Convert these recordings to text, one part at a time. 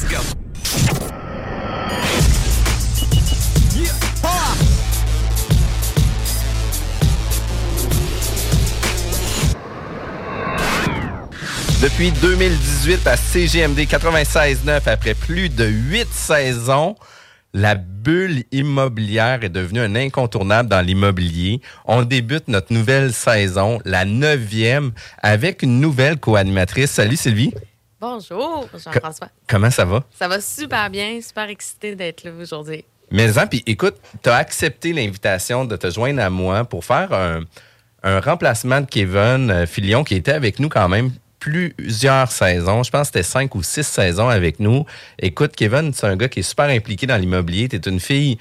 go. Depuis 2018 à CGMD 96.9, après plus de huit saisons, la bulle immobilière est devenue un incontournable dans l'immobilier. On débute notre nouvelle saison, la neuvième, avec une nouvelle co-animatrice. Salut Sylvie. Bonjour, Jean-François. Comment ça va? Ça va super bien, super excité d'être là aujourd'hui. Mais hein, puis écoute, tu as accepté l'invitation de te joindre à moi pour faire un, un remplacement de Kevin euh, Filion qui était avec nous quand même plusieurs saisons. Je pense que c'était cinq ou six saisons avec nous. Écoute, Kevin, c'est un gars qui est super impliqué dans l'immobilier. Tu es une fille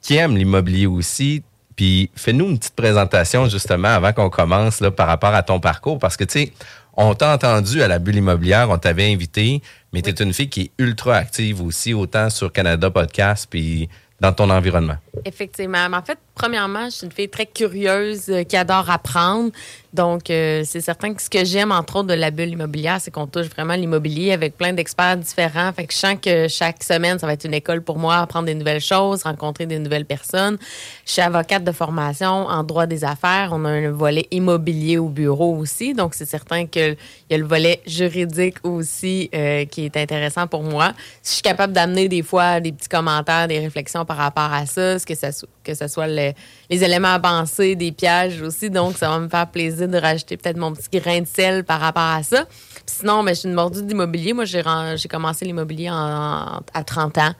qui aime l'immobilier aussi. Puis fais-nous une petite présentation justement avant qu'on commence là, par rapport à ton parcours. Parce que tu sais, on t'a entendu à la bulle immobilière, on t'avait invité, mais tu es une fille qui est ultra active aussi, autant sur Canada Podcast puis dans ton environnement. Effectivement. En fait, premièrement, je suis une fille très curieuse euh, qui adore apprendre. Donc, euh, c'est certain que ce que j'aime, entre autres, de la bulle immobilière, c'est qu'on touche vraiment l'immobilier avec plein d'experts différents. Fait que je sens que chaque semaine, ça va être une école pour moi, apprendre des nouvelles choses, rencontrer des nouvelles personnes. Je suis avocate de formation en droit des affaires. On a un volet immobilier au bureau aussi. Donc, c'est certain qu'il y a le volet juridique aussi euh, qui est intéressant pour moi. Si je suis capable d'amener des fois des petits commentaires, des réflexions par rapport à ça, ce que ça, que ce soit le- les éléments avancés, des pièges aussi. Donc, ça va me faire plaisir de rajouter peut-être mon petit grain de sel par rapport à ça. Puis sinon, ben, je suis une mordue d'immobilier. Moi, j'ai j'ai commencé l'immobilier en- à 30 ans.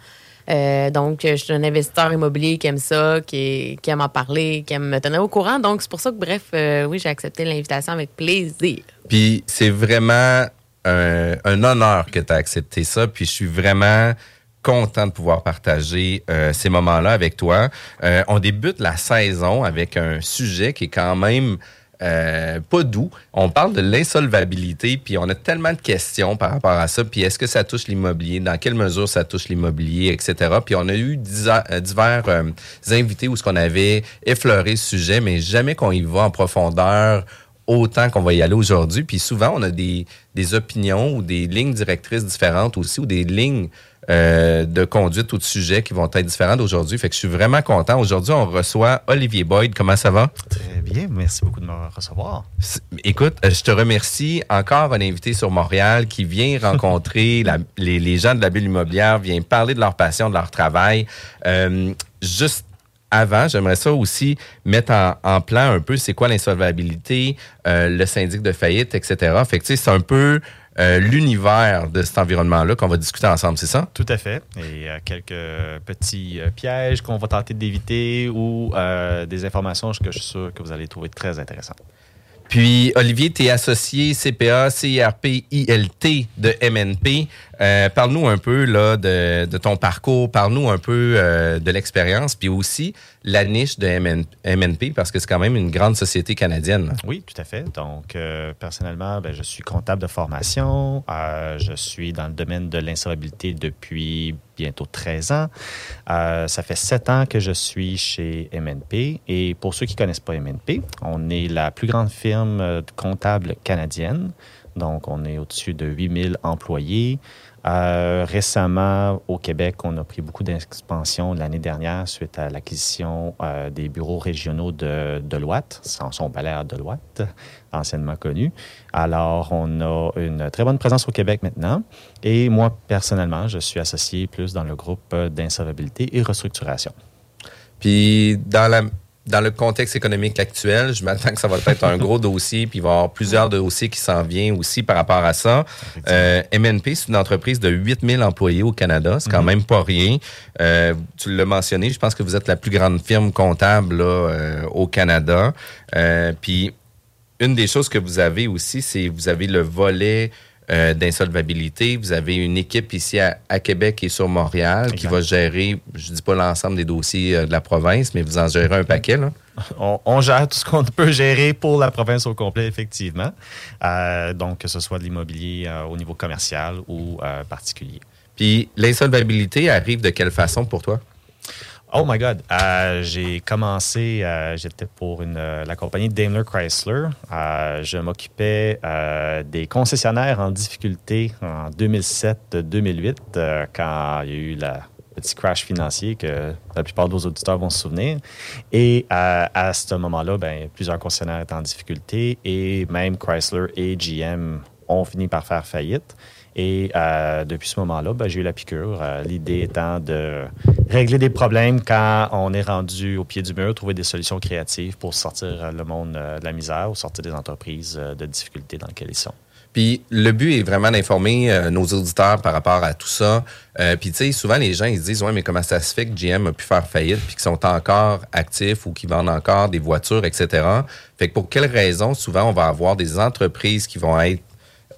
Euh, donc, je suis un investisseur immobilier qui aime ça, qui, qui aime en parler, qui aime me tenir au courant. Donc, c'est pour ça que, bref, euh, oui, j'ai accepté l'invitation avec plaisir. Puis c'est vraiment un, un honneur que tu as accepté ça. Puis je suis vraiment content de pouvoir partager euh, ces moments-là avec toi. Euh, on débute la saison avec un sujet qui est quand même euh, pas doux. On parle de l'insolvabilité, puis on a tellement de questions par rapport à ça. Puis est-ce que ça touche l'immobilier? Dans quelle mesure ça touche l'immobilier, etc. Puis on a eu euh, divers euh, invités où ce qu'on avait effleuré ce sujet, mais jamais qu'on y va en profondeur autant qu'on va y aller aujourd'hui. Puis souvent, on a des, des opinions ou des lignes directrices différentes aussi, ou des lignes euh, de conduite ou de sujet qui vont être différentes aujourd'hui. Fait que je suis vraiment content. Aujourd'hui, on reçoit Olivier Boyd. Comment ça va? Très bien, merci beaucoup de me recevoir. Écoute, euh, je te remercie. Encore un invité sur Montréal qui vient rencontrer la- les, les gens de la bulle immobilière, vient parler de leur passion, de leur travail. Euh, juste avant, j'aimerais ça aussi mettre en, en plan un peu c'est quoi l'insolvabilité, euh, le syndic de faillite, etc. Fait que tu sais, c'est un peu euh, l'univers de cet environnement-là qu'on va discuter ensemble, c'est ça? Tout à fait. Et euh, quelques petits euh, pièges qu'on va tenter d'éviter ou des informations que je suis sûr que vous allez trouver très intéressantes. Puis, Olivier, tu es associé CPA, CIRP, ILT de MNP. Euh, Parle-nous un peu là, de, ton parcours, parle-nous un peu euh, de l'expérience, puis aussi la niche de MN MNP, parce que c'est quand même une grande société canadienne. Oui, tout à fait. Donc, euh, personnellement, ben, je suis comptable de formation. Je suis dans le domaine de l'insolvabilité depuis bientôt 13 ans. Ça fait 7 ans que je suis chez MNP. Et pour ceux qui ne connaissent pas MNP, on est la plus grande firme comptable canadienne. Donc, on est au-dessus de 8000 employés. Euh, récemment, au Québec, on a pris beaucoup d'expansion l'année dernière suite à l'acquisition euh, des bureaux régionaux de Deloitte, sans son balai Deloitte, anciennement connu. Alors, on a une très bonne présence au Québec maintenant. Et moi, personnellement, je suis associé plus dans le groupe d'insolvabilité et restructuration. Puis, dans la dans le contexte économique actuel, je m'attends que ça va être un gros dossier, puis il va y avoir plusieurs dossiers qui s'en viennent aussi par rapport à ça. Euh, MNP, c'est une entreprise de 8000 employés au Canada. C'est quand même pas rien. Euh, tu l'as mentionné, je pense que vous êtes la plus grande firme comptable là, euh, au Canada. Euh, puis, une des choses que vous avez aussi, c'est vous avez le volet euh, d'insolvabilité. Vous avez une équipe ici à, à Québec et sur Montréal qui va gérer, je dis pas l'ensemble des dossiers euh, de la province, mais vous en gérez un paquet. Là. On, on gère tout ce qu'on peut gérer pour la province au complet, effectivement. Euh, donc, que ce soit de l'immobilier au niveau commercial ou particulier. Puis l'insolvabilité arrive de quelle façon pour toi? Oh my God! Euh, j'ai commencé, euh, j'étais pour euh, la compagnie Daimler Chrysler. Je m'occupais des concessionnaires en difficulté en 2007-2008, euh, quand il y a eu le petit crash financier que la plupart de vos auditeurs vont se souvenir. Et à ce moment-là, ben, plusieurs concessionnaires étaient en difficulté et même Chrysler et GM ont fini par faire faillite. Et euh, depuis ce moment-là, ben, j'ai eu la piqûre. Euh, L'idée étant de régler des problèmes quand on est rendu au pied du mur, trouver des solutions créatives pour sortir euh, le monde de la misère ou sortir des entreprises de difficultés dans lesquelles ils sont. Puis le but est vraiment d'informer nos auditeurs par rapport à tout ça. Puis tu sais, souvent les gens ils se disent ouais mais comment ça se fait que GM a pu faire faillite puis qu'ils sont encore actifs ou qu'ils vendent encore des voitures etc. Fait que pour quelles raisons souvent on va avoir des entreprises qui vont être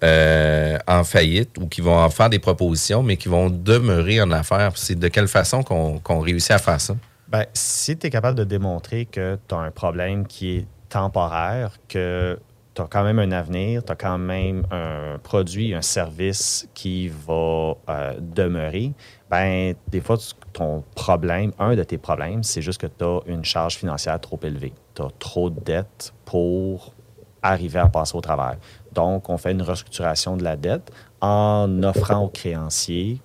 euh, en faillite ou qui vont en faire des propositions mais qui vont demeurer en affaires. C'est de quelle façon qu'on réussit à faire ça? Ben, si tu es capable de démontrer que tu as un problème qui est temporaire, que tu as quand même un avenir, tu as quand même un produit, un service qui va euh, demeurer, ben, des fois, ton problème, un de tes problèmes, c'est juste que tu as une charge financière trop élevée. Tu as trop de dettes pour arriver à passer au travers. Donc, on fait une restructuration de la dette en offrant aux créanciers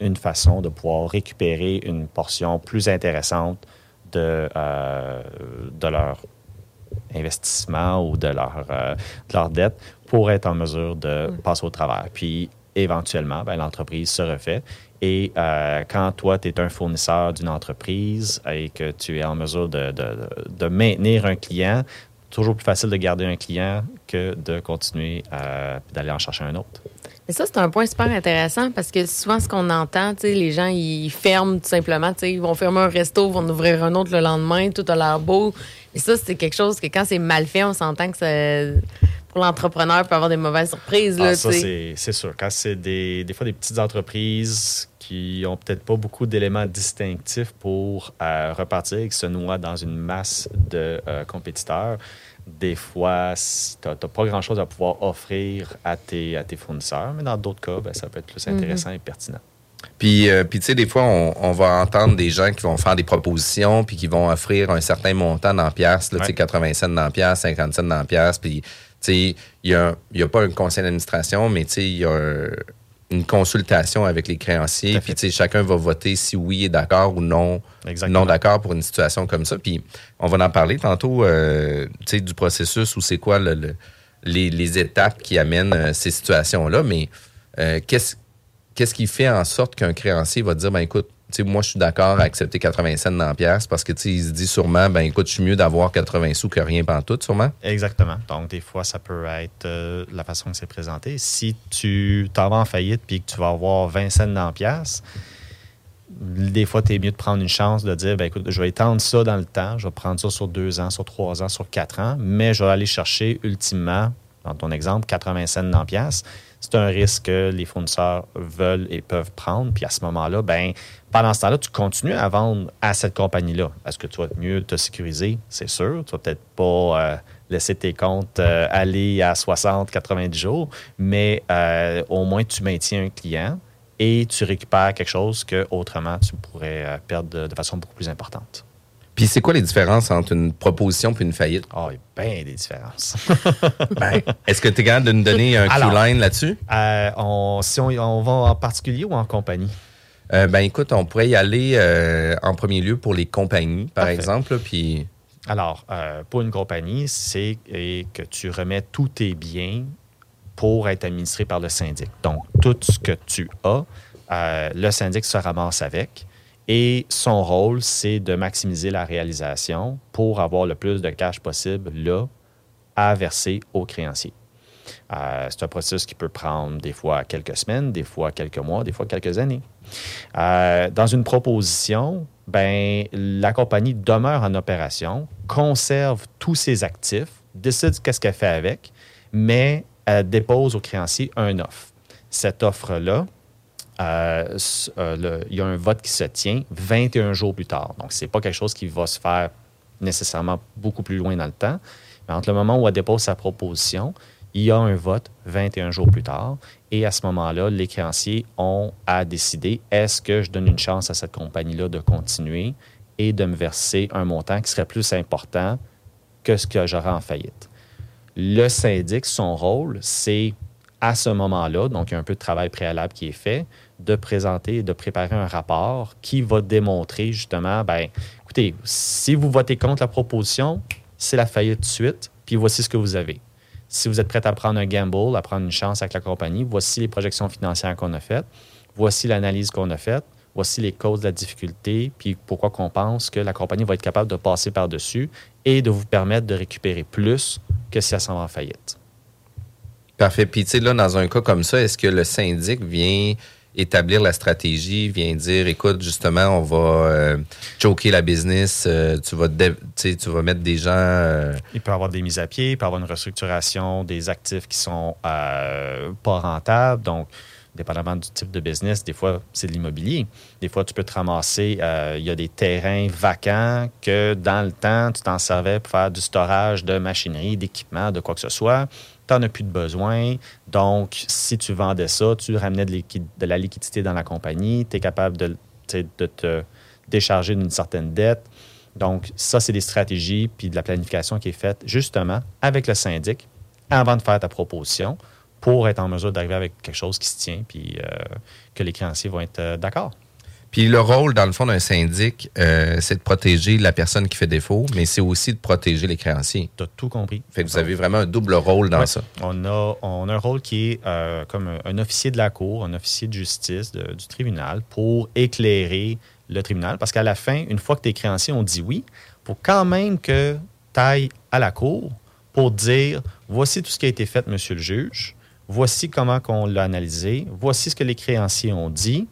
une façon de pouvoir récupérer une portion plus intéressante de, euh, de leur investissement ou de leur, euh, de leur dette pour être en mesure de passer au travers. Puis, éventuellement, ben, l'entreprise se refait. Et euh, quand toi, tu es un fournisseur d'une entreprise et que tu es en mesure de, de- de maintenir un client, toujours plus facile de garder un client que de continuer d'aller en chercher un autre. Mais ça, c'est un point super intéressant parce que souvent, ce qu'on entend, les gens, ils ferment tout simplement. Ils vont fermer un resto, vont en ouvrir un autre le lendemain, tout a l'air beau. Et ça, c'est quelque chose que quand c'est mal fait, on s'entend que ça, pour l'entrepreneur, peut avoir des mauvaises surprises. Là, Ah, ça, c'est c'est sûr. Quand c'est des, des fois des petites entreprises qui ont peut-être pas beaucoup d'éléments distinctifs pour euh, repartir et qui se noient dans une masse de euh, compétiteurs, des fois, tu n'as pas grand-chose à pouvoir offrir à tes, à tes fournisseurs, mais dans d'autres cas, ben, ça peut être plus intéressant et pertinent. Puis, euh, puis tu sais, des fois, on, on va entendre des gens qui vont faire des propositions puis qui vont offrir un certain montant dans piastres, là, tu sais, Ouais. 80 cents dans piastres, 50 cents dans piastres. Puis, tu sais, il y a, il y a pas un conseil d'administration, mais tu sais, il y a un- une consultation avec les créanciers. Puis, fait. tu sais, chacun va voter si oui est d'accord ou non, Exactement. non d'accord pour une situation comme ça. Puis, on va en parler tantôt, euh, tu sais, du processus ou c'est quoi le- le- les, les étapes qui amènent euh, ces situations-là. Mais euh, qu'est-ce qu'est-ce qui fait en sorte qu'un créancier va dire, ben écoute, moi, je suis d'accord à accepter 80 cents dans la pièce parce que, il se dit sûrement, ben écoute, je suis mieux d'avoir 80 sous que rien pantoute, sûrement. Exactement. Donc, des fois, ça peut être euh, la façon que c'est présenté. Si tu t'en vas en faillite puis que tu vas avoir 20 cents dans la pièce, des fois, tu es mieux de prendre une chance de dire, ben, écoute, je vais étendre ça dans le temps, je vais prendre ça sur deux ans, sur trois ans, sur quatre ans, mais je vais aller chercher ultimement, dans ton exemple, 80 cents dans la pièce. C'est un risque que les fournisseurs veulent et peuvent prendre. Puis à ce moment-là, ben, pendant ce temps-là, tu continues à vendre à cette compagnie-là. Est-ce que tu vas mieux te sécuriser? C'est sûr. Tu vas peut-être pas euh, laisser tes comptes euh, aller à 60, 90 jours, mais euh, au moins tu maintiens un client et tu récupères quelque chose que autrement tu pourrais perdre de, de façon beaucoup plus importante. Puis c'est quoi les différences entre une proposition puis une faillite? Ah, il y a bien des différences. Ben, Est-ce que tu es capable de nous donner un Q-line là-dessus? Euh, on, si on, on va en particulier ou en compagnie? Euh, ben écoute, on pourrait y aller euh, en premier lieu pour les compagnies, par Parfait. exemple. Puis Alors, euh, pour une compagnie, c'est que tu remets tous tes biens pour être administré par le syndic. Donc, tout ce que tu as, le syndic se ramasse avec. Et son rôle, c'est de maximiser la réalisation pour avoir le plus de cash possible là à verser aux créanciers. Euh, c'est un processus qui peut prendre des fois quelques semaines, des fois quelques mois, des fois quelques années. Euh, dans une proposition, ben, la compagnie demeure en opération, conserve tous ses actifs, décide qu'est-ce qu'elle fait avec, mais elle dépose au créancier un offre. Cette offre-là, euh, il y a un vote qui se tient 21 jours plus tard. Donc, ce n'est pas quelque chose qui va se faire nécessairement beaucoup plus loin dans le temps. Mais entre le moment où elle dépose sa proposition, il y a un vote 21 jours plus tard. Et à ce moment-là, les créanciers ont à décider est-ce que je donne une chance à cette compagnie-là de continuer et de me verser un montant qui serait plus important que ce que j'aurais en faillite? Le syndic, son rôle, c'est à ce moment-là, donc il y a un peu de travail préalable qui est fait, de présenter, de préparer un rapport qui va démontrer justement, ben, écoutez, si vous votez contre la proposition, c'est la faillite de suite, puis voici ce que vous avez. Si vous êtes prêt à prendre un gamble, à prendre une chance avec la compagnie, voici les projections financières qu'on a faites, voici l'analyse qu'on a faite, voici les causes de la difficulté, puis pourquoi qu'on pense que la compagnie va être capable de passer par-dessus et de vous permettre de récupérer plus que si elle s'en va en faillite. Parfait. Puis, tu sais, là, dans un cas comme ça, est-ce que le syndic vient établir la stratégie, vient dire, écoute, justement, on va euh, choquer la business, euh, tu, vas tu vas mettre des gens... euh, Il peut y avoir des mises à pied, il peut y avoir une restructuration des actifs qui sont euh, pas rentables. Donc, dépendamment du type de business, des fois, c'est de l'immobilier. Des fois, tu peux te ramasser, il y a des terrains vacants que dans le temps, tu t'en servais pour faire du storage de machinerie, d'équipement, de quoi que ce soit. Tu n'en as plus de besoin. Donc, si tu vendais ça, tu ramenais de, la liquidité dans la compagnie, tu es capable de te décharger d'une certaine dette. Donc, ça, c'est des stratégies puis de la planification qui est faite justement avec le syndic avant de faire ta proposition pour être en mesure d'arriver avec quelque chose qui se tient puis euh, que les créanciers vont être euh, d'accord. Puis le rôle, dans le fond, d'un syndic, euh, c'est de protéger la personne qui fait défaut, mais c'est aussi de protéger les créanciers. Tu as tout compris. Fait que vous avez vraiment un double rôle dans Ouais. ça. On a, on a un rôle qui est euh, comme un, un officier de la cour, un officier de justice de- du tribunal pour éclairer le tribunal. Parce qu'à la fin, une fois que tes créanciers ont dit oui, faut quand même que tu ailles à la cour pour dire voici tout ce qui a été fait, monsieur le juge, voici comment on l'a analysé, voici ce que les créanciers ont dit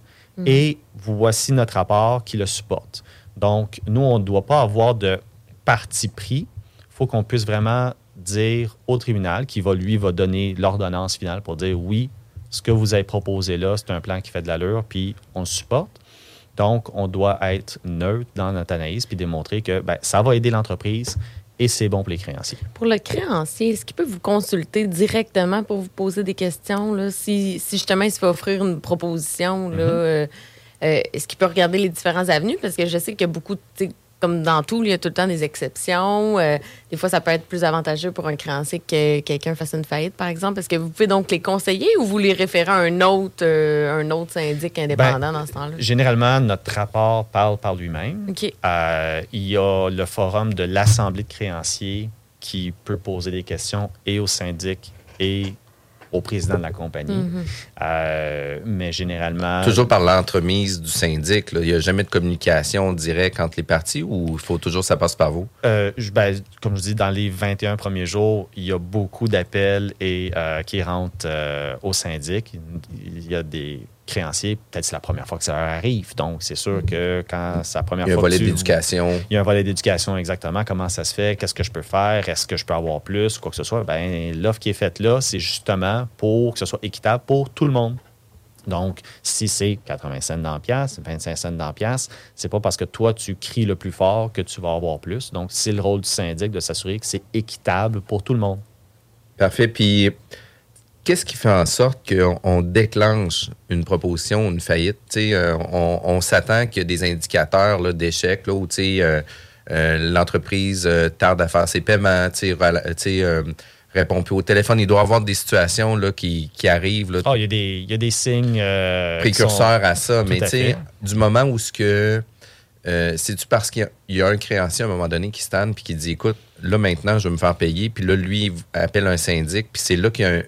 et voici notre rapport qui le supporte. Donc, nous, on ne doit pas avoir de parti pris. Il faut qu'on puisse vraiment dire au tribunal qui va, lui, va donner l'ordonnance finale pour dire oui, ce que vous avez proposé là, c'est un plan qui fait de l'allure, puis on le supporte. Donc, on doit être neutre dans notre analyse puis démontrer que ben, ça va aider l'entreprise et c'est bon pour les créanciers. Pour le créancier, est-ce qu'il peut vous consulter directement pour vous poser des questions? Là? Si, si justement il se fait offrir une proposition, là, euh, euh, est-ce qu'il peut regarder les différents avenues? Parce que je sais qu'il y a beaucoup, sais, comme dans tout, il y a tout le temps des exceptions. Euh, des fois, ça peut être plus avantageux pour un créancier que quelqu'un fasse une faillite, par exemple. Est-ce que vous pouvez donc les conseiller ou vous les référez à un autre, euh, un autre syndic indépendant dans ce temps-là? Généralement, notre rapport parle par lui-même. Euh, il y a le forum de l'Assemblée de créanciers qui peut poser des questions et au syndic et au président de la compagnie. Mhm. Euh, mais généralement... Toujours par l'entremise du syndic. là. Il n'y a jamais de communication directe entre les parties ou il faut toujours que ça passe par vous? Euh, je- ben, comme je dis, dans les 21 premiers jours, il y a beaucoup d'appels et euh, qui rentrent euh, au syndic. Il y a des créanciers, peut-être c'est la première fois que ça leur arrive. Donc, c'est sûr que quand c'est la première Il y a un fois volet d'éducation. Il y a un volet d'éducation exactement. Comment ça se fait? Qu'est-ce que je peux faire? Est-ce que je peux avoir plus? Quoi que ce soit? Ben, l'offre qui est faite là, c'est justement pour que ce soit équitable pour tout le monde. Donc, si c'est 80 cents dans pièce, 25 cents dans pièce, c'est pas parce que toi, tu cries le plus fort que tu vas avoir plus. Donc, c'est le rôle du syndic de s'assurer que c'est équitable pour tout le monde. Parfait. Puis, qu'est-ce qui fait en sorte qu'on on déclenche une proposition, une faillite? Euh, on, on s'attend qu'il y a des indicateurs d'échec, où euh, euh, l'entreprise tarde à faire ses paiements, tu sais, rela- tu sais, euh, répond plus au téléphone. Il doit y avoir des situations là, qui, qui arrivent, là, Ah, il y a des, il y a des signes. sont- précurseurs à ça. Tout Mais à tu sais, fait. du moment où ce que. C'est-tu parce qu'il y a- il y, a un créancier à un moment donné qui stand puis qui dit écoute, là maintenant, je vais me faire payer. Puis là, lui, il appelle un syndic. Puis c'est là qu'il y a un,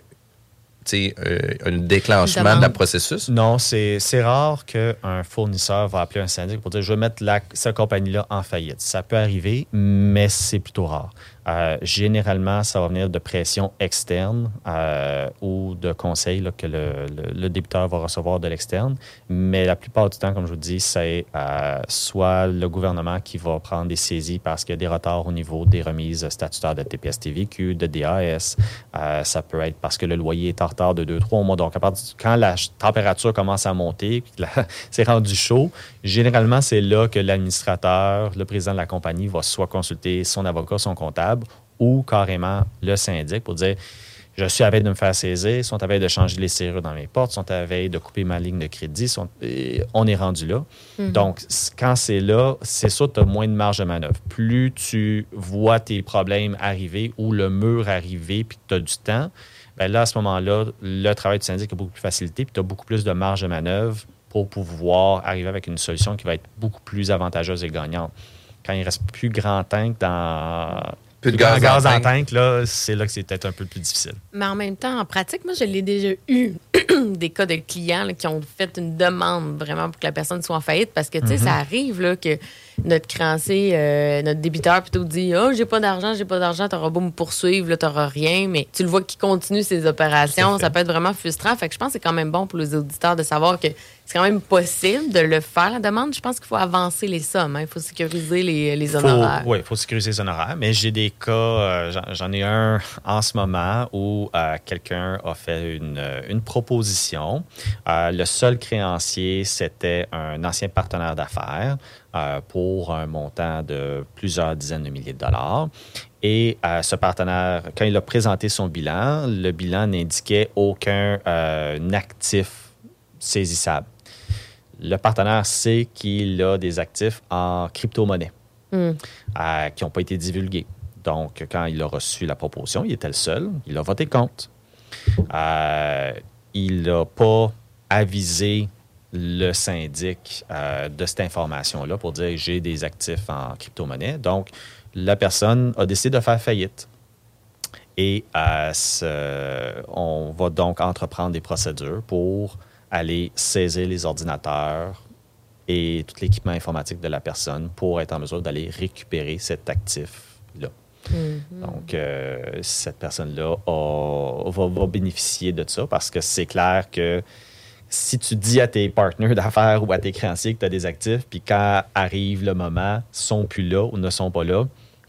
euh, un déclenchement la processus? Non, c'est c'est rare qu'un fournisseur va appeler un syndic pour dire je vais mettre la, cette compagnie-là en faillite. Ça peut arriver, mais c'est plutôt rare. Euh, généralement, ça va venir de pression externe euh, ou de conseils là, que le, le- le débiteur va recevoir de l'externe. Mais la plupart du temps, comme je vous dis, c'est euh, soit le gouvernement qui va prendre des saisies parce qu'il y a des retards au niveau des remises statutaires de TPS-TVQ, de DAS. Euh, ça peut être parce que le loyer est en retard de 2-3 mois. Donc, à partir quand la température commence à monter, c'est rendu chaud, généralement, c'est là que l'administrateur, le président de la compagnie, va soit consulter son avocat, son comptable, ou carrément le syndic pour dire je suis à veille de me faire saisir, sont à veille de changer les serrures dans mes portes, sont à veille de couper ma ligne de crédit. sont- on est rendu là. Donc, c- quand c'est là, c'est sûr que tu as moins de marge de manœuvre. Plus tu vois tes problèmes arriver ou le mur arriver puis que tu as du temps, ben là, à ce moment-là, le travail du syndic est beaucoup plus facilité puis tu as beaucoup plus de marge de manœuvre pour pouvoir arriver avec une solution qui va être beaucoup plus avantageuse et gagnante. Quand il reste plus grand tank dans Plus de grand gaz en tank. là, c'est là que c'est peut-être un peu plus difficile. Mais en même temps, en pratique, moi, je l'ai déjà eu des cas de clients là, qui ont fait une demande vraiment pour que la personne soit en faillite parce que, tu sais, ça arrive là, que notre créancier, euh, notre débiteur plutôt dit Oh, j'ai pas d'argent, j'ai pas d'argent, t'auras beau me poursuivre, là, t'auras rien. Mais tu le vois qui continue ses opérations, ça peut être vraiment frustrant. Fait que je pense que c'est quand même bon pour les auditeurs de savoir que c'est quand même possible de le faire, la demande. Je pense qu'il faut avancer les sommes, hein. il faut sécuriser les, les honoraires. Oui, il faut sécuriser les honoraires. Mais j'ai des cas, euh, j'en- ai un en ce moment où euh, quelqu'un a fait une, une proposition. Euh, le seul créancier, c'était un ancien partenaire d'affaires pour un montant de plusieurs dizaines de milliers de dollars. Et euh, ce partenaire, quand il a présenté son bilan, le bilan n'indiquait aucun euh, actif saisissable. Le partenaire sait qu'il a des actifs en crypto-monnaie euh, qui n'ont pas été divulgués. Donc, quand il a reçu la proposition, il était le seul. Il a voté contre. Euh, il n'a pas avisé le syndic euh, de cette information-là pour dire j'ai des actifs en crypto-monnaie. Donc, la personne a décidé de faire faillite. Et euh, ce- on va donc entreprendre des procédures pour aller saisir les ordinateurs et tout l'équipement informatique de la personne pour être en mesure d'aller récupérer cet actif-là. Donc, euh, cette personne-là va, va bénéficier de ça parce que c'est clair que si tu dis à tes partenaires d'affaires ou à tes créanciers que tu as des actifs, puis quand arrive le moment, ils sont plus là ou ne sont pas là,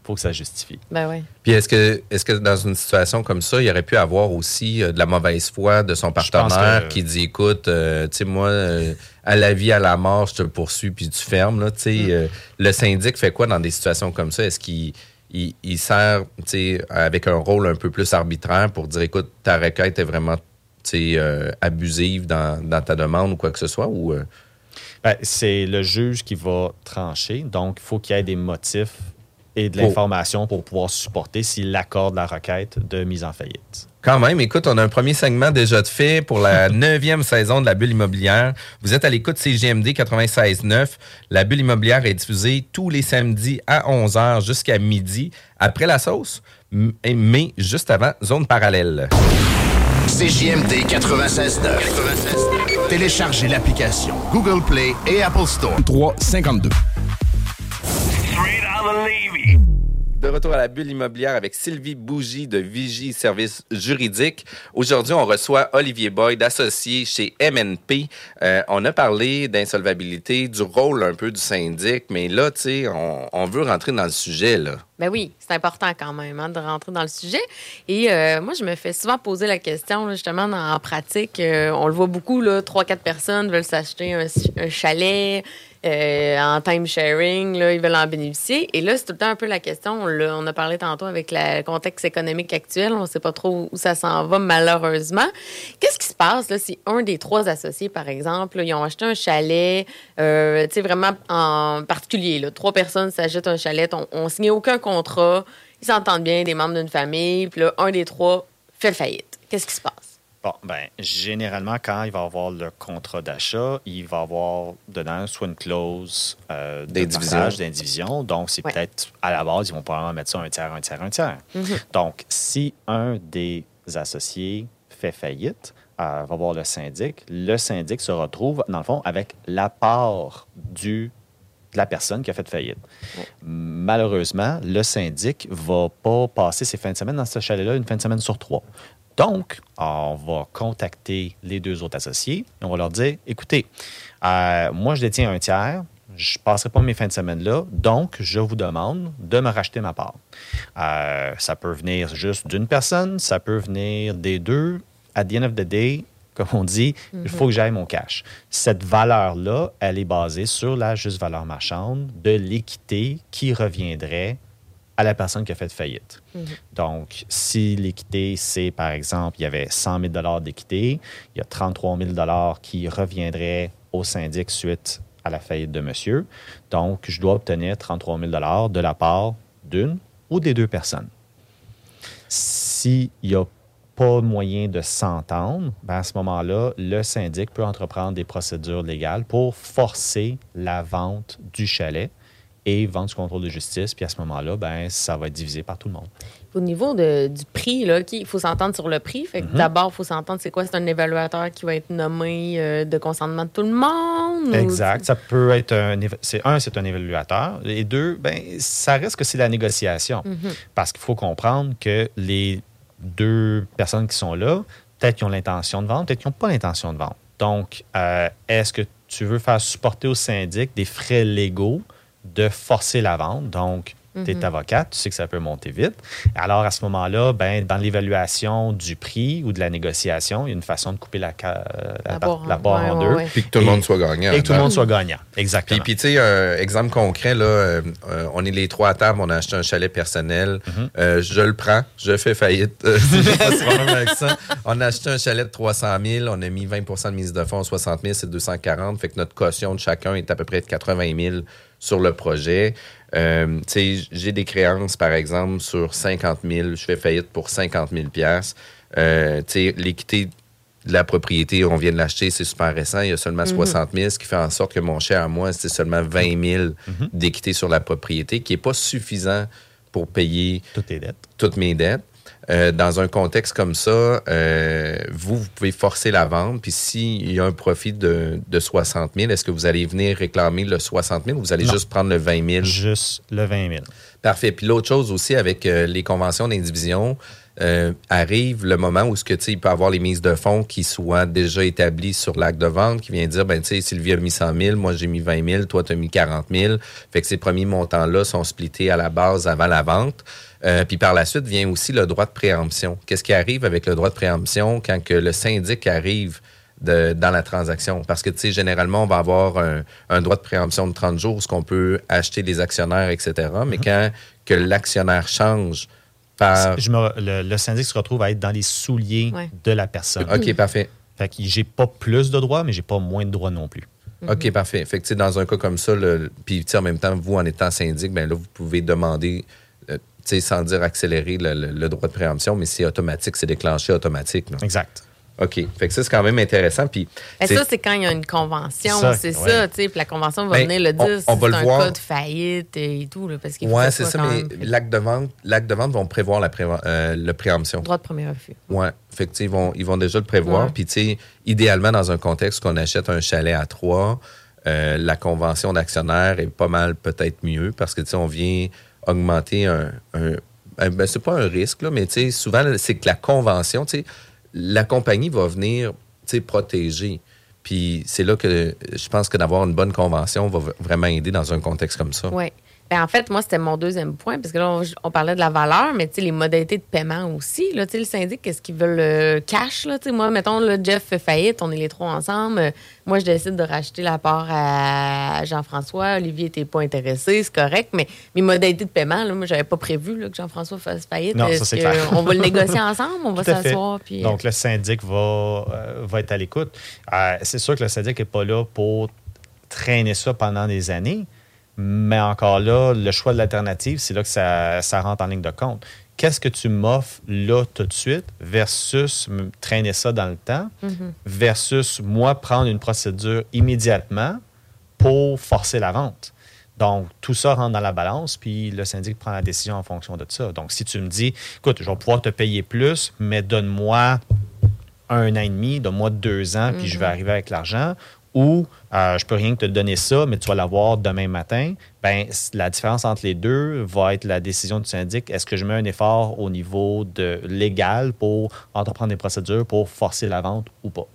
faut que ça justifie. Ben oui. Puis est-ce que, est-ce que dans une situation comme ça, il aurait pu avoir aussi euh, de la mauvaise foi de son partenaire que- qui dit écoute, euh, tu sais, moi, euh, à la vie, à la mort, je te poursuis puis tu fermes. Là, tu sais, Mm. euh, le syndic fait quoi dans des situations comme ça? Est-ce qu'il il, il sert tu sais, avec un rôle un peu plus arbitraire pour dire écoute, ta requête est vraiment tu sais, euh, abusive dans, dans ta demande ou quoi que ce soit? Ou, euh, Ben, c'est le juge qui va trancher. Donc, il faut qu'il y ait des motifs et de l'information pour pouvoir supporter s'il accorde la requête de mise en faillite. Quand même, écoute, on a un premier segment déjà de fait pour la neuvième saison de la bulle immobilière. Vous êtes à l'écoute CGMD 96.9. La bulle immobilière est diffusée tous les samedis à 11h jusqu'à midi, après la sauce, mais juste avant Zone Parallèle. CJMD 96.9. Téléchargez l'application Google Play et Apple Store. 352. De retour à la bulle immobilière avec Sylvie Bougie de Vigie Services Juridiques. Aujourd'hui, on reçoit Olivier Boyd, associé chez MNP. Euh, on a parlé d'insolvabilité, du rôle un peu du syndic, mais là, tu sais, on, on veut rentrer dans le sujet, là. Ben oui, c'est important quand même hein, de rentrer dans le sujet. Et euh, moi, je me fais souvent poser la question, justement, en pratique. euh, on le voit beaucoup, là, trois, quatre personnes veulent s'acheter un, un chalet euh, en time sharing, ils veulent en bénéficier. Et là, c'est tout le temps un peu la question. On, a parlé tantôt avec le contexte économique actuel. On ne sait pas trop où ça s'en va, malheureusement. Qu'est-ce qui se passe là, si un des trois associés, par exemple, ils ont acheté un chalet, euh, tu sais, vraiment en particulier, trois personnes s'achètent un chalet, on, on signe aucun contrat, ils s'entendent bien, des membres d'une famille, puis là, un des trois fait faillite. Qu'est-ce qui se passe? Bon, ben, généralement, quand il va avoir le contrat d'achat, il va avoir dedans soit une clause euh, de D'indivision. partage, d'indivision. Donc, c'est Ouais. peut-être à la base, ils vont probablement mettre ça un tiers, un tiers, un tiers. Donc, si un des associés fait faillite, euh, va voir le syndic, le syndic se retrouve, dans le fond, avec la part du de la personne qui a fait faillite. Malheureusement, le syndic va pas passer ses fins de semaine dans ce chalet-là une fin de semaine sur trois. Donc, on va contacter les deux autres associés et on va leur dire, écoutez, euh, moi, je détiens un tiers, je ne passerai pas mes fins de semaine là, donc je vous demande de me racheter ma part. Euh, ça peut venir juste d'une personne, ça peut venir des deux. At the end of the day, comme on dit, il faut que j'aille mon cash. Cette valeur-là, elle est basée sur la juste valeur marchande de l'équité qui reviendrait à la personne qui a fait faillite. Donc, si l'équité, c'est par exemple, il y avait 100 000 d'équité, il y a 33 000 qui reviendraient au syndic suite à la faillite de monsieur. Donc, je dois obtenir 33 000 de la part d'une ou des deux personnes. S'il n'y a pas moyen de s'entendre, ben à ce moment-là, le syndic peut entreprendre des procédures légales pour forcer la vente du chalet et vente sous contrôle de justice. Puis à ce moment-là, ben, ça va être divisé par tout le monde. Au niveau de- du prix, là, il faut s'entendre sur le prix. Fait que D'abord, il faut s'entendre c'est quoi? C'est un évaluateur qui va être nommé euh, de consentement de tout le monde? ou- Exact. Ça peut être un. C'est un, c'est un évaluateur. Et deux, ben, ça reste que c'est la négociation. Parce qu'il faut comprendre que les deux personnes qui sont là, peut-être qu'ils ont l'intention de vendre, peut-être qu'ils n'ont pas l'intention de vendre. Donc, euh, est-ce que tu veux faire supporter au syndic des frais légaux de forcer la vente? Donc, tu es avocate, tu sais que ça peut monter vite. Alors, à ce moment-là, ben, dans l'évaluation du prix ou de la négociation, il y a une façon de couper la, la, barre en- la barre ouais, en ouais, deux. ouais. Puis que tout le Et- monde soit gagnant. Et que tout le monde soit gagnant. Exactement. Puis, puis tu sais, un exemple concret, là, euh, euh, on est les trois à table, on a acheté un chalet personnel. Mm-hmm. Euh, je le prends, je fais faillite. Avec ça. On a acheté un chalet de 300 000, on a mis 20% de mise de fonds, 60 000, c'est 240. Fait que notre caution de chacun est à peu près de 80 000 sur le projet. Euh, j'ai des créances, par exemple, sur 50 000. Je fais faillite pour 50 000 piastres. Euh, l'équité de la propriété, on vient de l'acheter, c'est super récent, il y a seulement 60 000, ce qui fait en sorte que mon cher à moi, c'est seulement 20 000 d'équité sur la propriété, qui n'est pas suffisant pour payer Toutes tes dettes. toutes mes dettes. Euh, dans un contexte comme ça, euh, vous, vous pouvez forcer la vente. Puis s'il y a un profit de, de 60 000, est-ce que vous allez venir réclamer le 60 000 ou vous allez Non. juste prendre le 20 000? Juste le 20 000. Parfait. Puis l'autre chose aussi avec euh, les conventions d'indivision, arrive le moment où ce que tu sais, il peut avoir les mises de fonds qui soient déjà établies sur l'acte de vente, qui vient dire ben tu sais Sylvie a mis 100 000, moi j'ai mis 20 000, toi tu as mis 40 000. Fait que ces premiers montants là sont splittés à la base avant la vente. Euh, puis par la suite vient aussi le droit de préemption. Qu'est-ce qui arrive avec le droit de préemption quand que le syndic arrive de- dans la transaction? Parce que, tu sais, généralement, on va avoir un, un droit de préemption de 30 jours, ce qu'on peut acheter les actionnaires, etc. Mais quand que l'actionnaire change par... Je me- le, le syndic se retrouve à être dans les souliers Ouais. de la personne. OK, parfait. Fait que j'ai pas plus de droits, mais j'ai pas moins de droits non plus. OK, parfait. Fait que, tu sais, dans un cas comme ça, puis, tu sais, en même temps, vous, en étant syndic, ben là, vous pouvez demander, sans dire accélérer le, le- le droit de préemption, mais c'est automatique, c'est déclenché automatique. là. Exact. OK. Fait que ça, c'est quand même intéressant. Puis, c'est- ça, c'est quand il y a une convention, Ça, c'est ouais. ça, tu sais. Puis la convention va Ben, venir le on- dire on si va c'est le un voir. cas de faillite et tout, là, parce qu'il que c'est ça, quand mais l'acte de vente, l'acte de vente vont prévoir la, euh, le préemption. Droit de premier refus. Ouais, fait que, tu sais, ils vont, ils vont déjà le prévoir. Ouais. Puis, tu sais, idéalement, dans un contexte qu'on achète un chalet à trois, euh, la convention d'actionnaire est pas mal peut-être mieux parce que, tu sais, on vient augmenter un. un un- ben, c'est pas un risque, là, mais souvent, c'est que la convention, la compagnie va venir, protéger. Puis c'est là que je pense que d'avoir une bonne convention va vraiment aider dans un contexte comme ça. Oui. Ben, en fait, moi, c'était mon deuxième point, parce que là, on, on parlait de la valeur, mais les modalités de paiement aussi. Là, le syndic, qu'est-ce qu'ils veulent le cash? Là, moi, mettons, là, Jeff fait faillite, on est les trois ensemble. Euh, moi, je décide de racheter la part à Jean-François. Olivier n'était pas intéressé, c'est correct, mais mes modalités de paiement, là, moi, j'avais pas prévu là, que Jean-François fasse faillite. Non, ça, c'est clair. On va le négocier ensemble, on va s'asseoir. Puis, Donc, le syndic va, euh, va être à l'écoute. Euh, c'est sûr que le syndic n'est pas là pour traîner ça pendant des années, mais encore là, le choix de l'alternative, c'est là que ça, ça rentre en ligne de compte. Qu'est-ce que tu m'offres là tout de suite versus me traîner ça dans le temps versus moi prendre une procédure immédiatement pour forcer la vente? Donc, tout ça rentre dans la balance, puis le syndic prend la décision en fonction de ça. Donc, si tu me dis, écoute, je vais pouvoir te payer plus, mais donne-moi un an et demi, donne-moi deux ans, puis je vais arriver avec l'argent, ou euh, je peux rien te donner ça, mais tu vas l'avoir demain matin, ben, la différence entre les deux va être la décision du syndic. Est-ce que je mets un effort au niveau de légal pour entreprendre des procédures pour forcer la vente ou pas?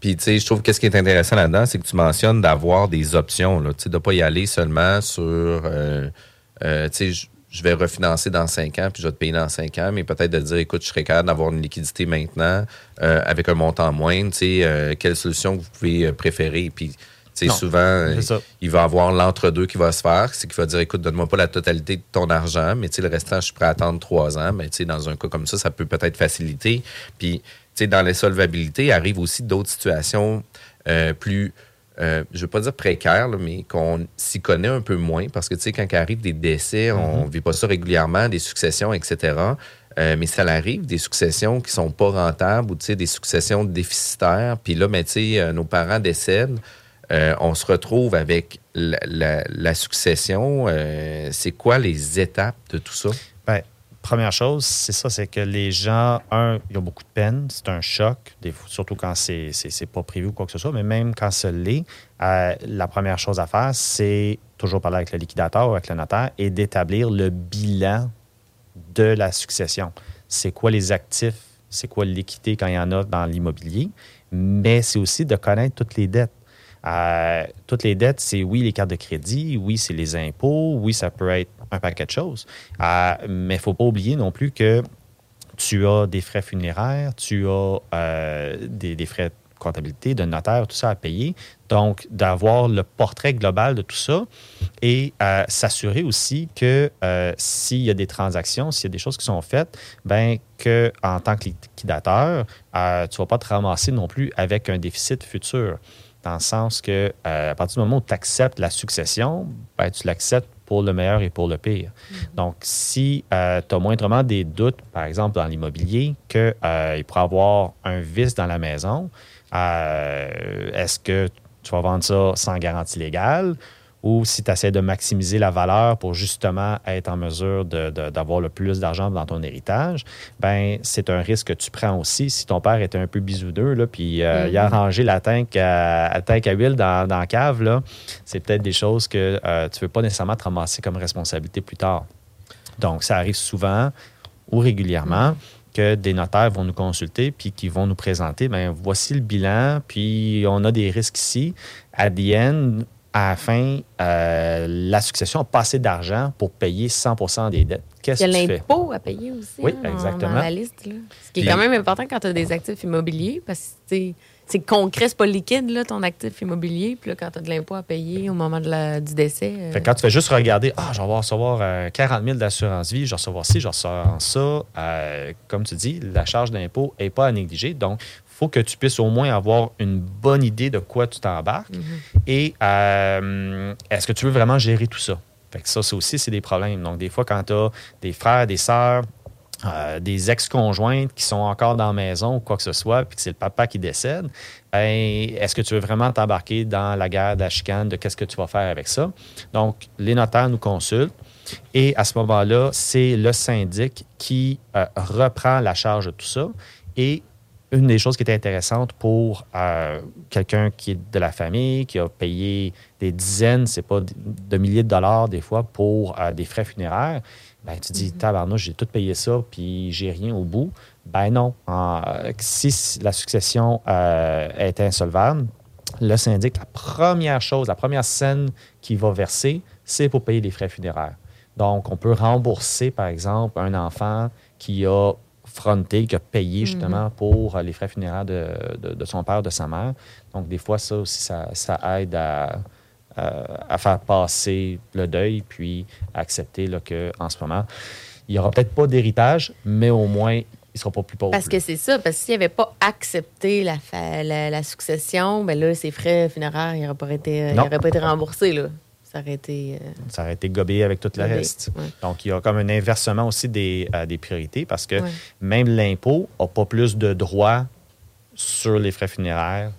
Puis, tu sais, je trouve que ce qui est intéressant là-dedans, c'est que tu mentionnes d'avoir des options, là, tu sais, de pas y aller seulement sur, euh, euh, tu sais, je- vais refinancer dans cinq ans, puis je vais te payer dans cinq ans, mais peut-être de dire, écoute, je serais capable d'avoir une liquidité maintenant euh, avec un montant moindre, tu sais, euh, quelle solution vous pouvez euh, préférer, puis, tu sais, Non, souvent, euh, il va avoir l'entre-deux qui va se faire, c'est qu'il va dire, écoute, donne-moi pas la totalité de ton argent, mais tu sais, le restant, je suis prêt à attendre trois ans, mais tu sais, dans un cas comme ça, ça peut peut-être faciliter, puis, tu sais, dans les solvabilités, arrivent aussi d'autres situations euh, plus, euh, je veux pas dire précaires, là, mais qu'on s'y connaît un peu moins, parce que, tu sais, quand il arrive des décès, on vit pas ça régulièrement, des successions, etc., euh, mais ça arrive, des successions qui sont pas rentables ou, tu sais, des successions déficitaires, puis là, mais tu sais, euh, nos parents décèdent, euh, on se retrouve avec la, la- la succession. Euh, c'est quoi les étapes de tout ça? Ben, première chose, c'est ça, c'est que les gens, un, ils ont beaucoup de peine, c'est un choc, surtout quand c'est, c'est pas prévu ou quoi que ce soit, mais même quand ce l'est, euh, la première chose à faire, c'est toujours parler avec le liquidateur ou avec le notaire et d'établir le bilan de la succession. C'est quoi les actifs, c'est quoi l'équité quand il y en a dans l'immobilier, mais c'est aussi de connaître toutes les dettes. Euh, toutes les dettes, c'est oui les cartes de crédit, oui c'est les impôts, oui ça peut être un paquet de choses. Euh, mais il ne faut pas oublier non plus que tu as des frais funéraires, tu as euh, des, frais de comptabilité, de notaire, tout ça à payer. Donc, d'avoir le portrait global de tout ça et euh, s'assurer aussi que s'il y a des transactions, s'il y a des choses qui sont faites, ben que en tant que liquidateur, tu ne vas pas te ramasser non plus avec un déficit futur. Dans le sens que à partir du moment où tu acceptes la succession, ben, tu l'acceptes pour le meilleur et pour le pire. Donc, si tu as moindrement des doutes, par exemple dans l'immobilier, qu'il pourrait y avoir un vice dans la maison, euh, est-ce que tu vas vendre ça sans garantie légale? Ou si tu essaies de maximiser la valeur pour justement être en mesure d'avoir le plus d'argent dans ton héritage, ben c'est un risque que tu prends aussi. Si ton père était un peu bisoudeux, là, puis euh, il a rangé la tank à, la tank à huile dans, dans la cave, là, c'est peut-être des choses que euh, tu ne veux pas nécessairement te ramasser comme responsabilité plus tard. Donc, ça arrive souvent ou régulièrement que des notaires vont nous consulter puis qui vont nous présenter, ben voici le bilan, puis on a des risques ici. À the end, à la fin, euh, la succession a pas assez d'argent pour payer 100 des dettes. Qu'est-ce Il y a que tu l'impôt à payer aussi Oui, hein, exactement. dans la liste. là. Ce qui est quand même important quand tu as des actifs immobiliers parce que c'est- concret, c'est pas liquide, là, ton actif immobilier. Puis là, quand tu as de l'impôt à payer au moment de la- du décès. euh, Fait que quand tu fais juste regarder, ah, je vais recevoir euh, 40 000 d'assurance vie, je vais recevoir ci, je vais recevoir ça, euh, comme tu dis, la charge d'impôt n'est pas à négliger. Donc, faut que tu puisses au moins avoir une bonne idée de quoi tu t'embarques. Et euh, est-ce que tu veux vraiment gérer tout ça? Fait que ça, ça aussi, c'est des problèmes. Donc, des fois, quand tu as des frères, des sœurs, euh, des ex-conjointes qui sont encore dans la maison ou quoi que ce soit, puis que c'est le papa qui décède, ben, est-ce que tu veux vraiment t'embarquer dans la guerre de la chicane de qu'est-ce que tu vas faire avec ça? Donc, les notaires nous consultent et à ce moment-là, c'est le syndic qui euh, reprend la charge de tout ça. Et une des choses qui était intéressante pour euh, quelqu'un qui est de la famille, qui a payé des dizaines, c'est pas de milliers de dollars des fois pour euh, des frais funéraires, ben, tu dis, tabarnouche, j'ai tout payé ça, puis j'ai rien au bout. Ben non. En- si la succession euh, est insolvable, le syndic, la première chose, la première scène qu'il va verser, c'est pour payer les frais funéraires. Donc, on peut rembourser, par exemple, un enfant qui a fronté, qui a payé justement pour euh, les frais funéraires de, de- de son père, de sa mère. Donc, des fois, ça aussi, ça, ça aide à, à- à faire passer le deuil, puis à accepter qu'en ce moment, il n'y aura peut-être pas d'héritage, mais au moins, il ne sera pas plus pauvre. Parce que c'est ça, parce que s'il n'avait pas accepté la, la, la succession, ben là, ses frais funéraires, ils n'auraient pas été, ils Non. auraient pas été remboursés. Là. Ça aurait été. euh, ça aurait été gobé avec tout le Gobé, reste. ouais. Donc, il y a comme un inversement aussi des, euh, des priorités parce que Ouais. même l'impôt n'a pas plus de droits sur les frais funéraires.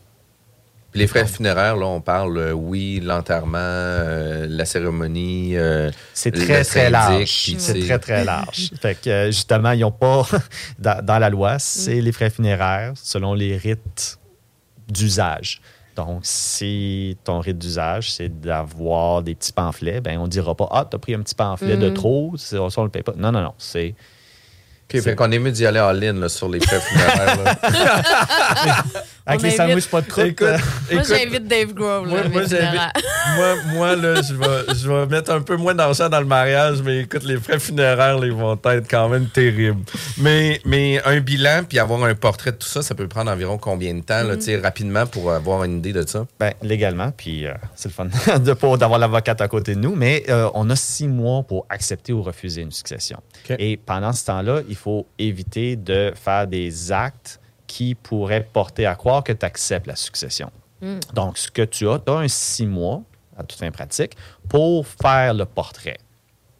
Puis les frais funéraires, là, on parle, euh, oui, l'enterrement, euh, la cérémonie. euh, C'est très, très large. C'est très, très large. fait que, euh, justement, ils n'ont pas, dans, dans la loi, c'est Mm. les frais funéraires selon les rites d'usage. Donc, si ton rythme d'usage, c'est d'avoir des petits pamphlets, ben on ne dira pas Ah, tu as pris un petit pamphlet de trop, c'est- ça, on le paye pas. Non, non, non. C'est OK, fait qu'on est mieux d'y aller en ligne là, sur les frais funéraires. avec On les invite- sandwichs pas de croûte. Écoute, euh, Moi, j'invite Dave Grohl. moi, là, moi, là, je vais, je vais mettre un peu moins d'argent dans le mariage, mais écoute, les frais funéraires, ils vont être quand même terribles. Mais, mais un bilan, puis avoir un portrait de tout ça, ça peut prendre environ combien de temps, là, sais, rapidement, pour avoir une idée de ça? Ben, légalement, puis euh, c'est le fun de pas d'avoir l'avocate à côté de nous, mais euh, on a six mois pour accepter ou refuser une succession. Et pendant ce temps-là, il faut éviter de faire des actes qui pourraient porter à croire que tu acceptes la succession. Donc, ce que tu as, tu as un six mois, à toute fin pratique, pour faire le portrait.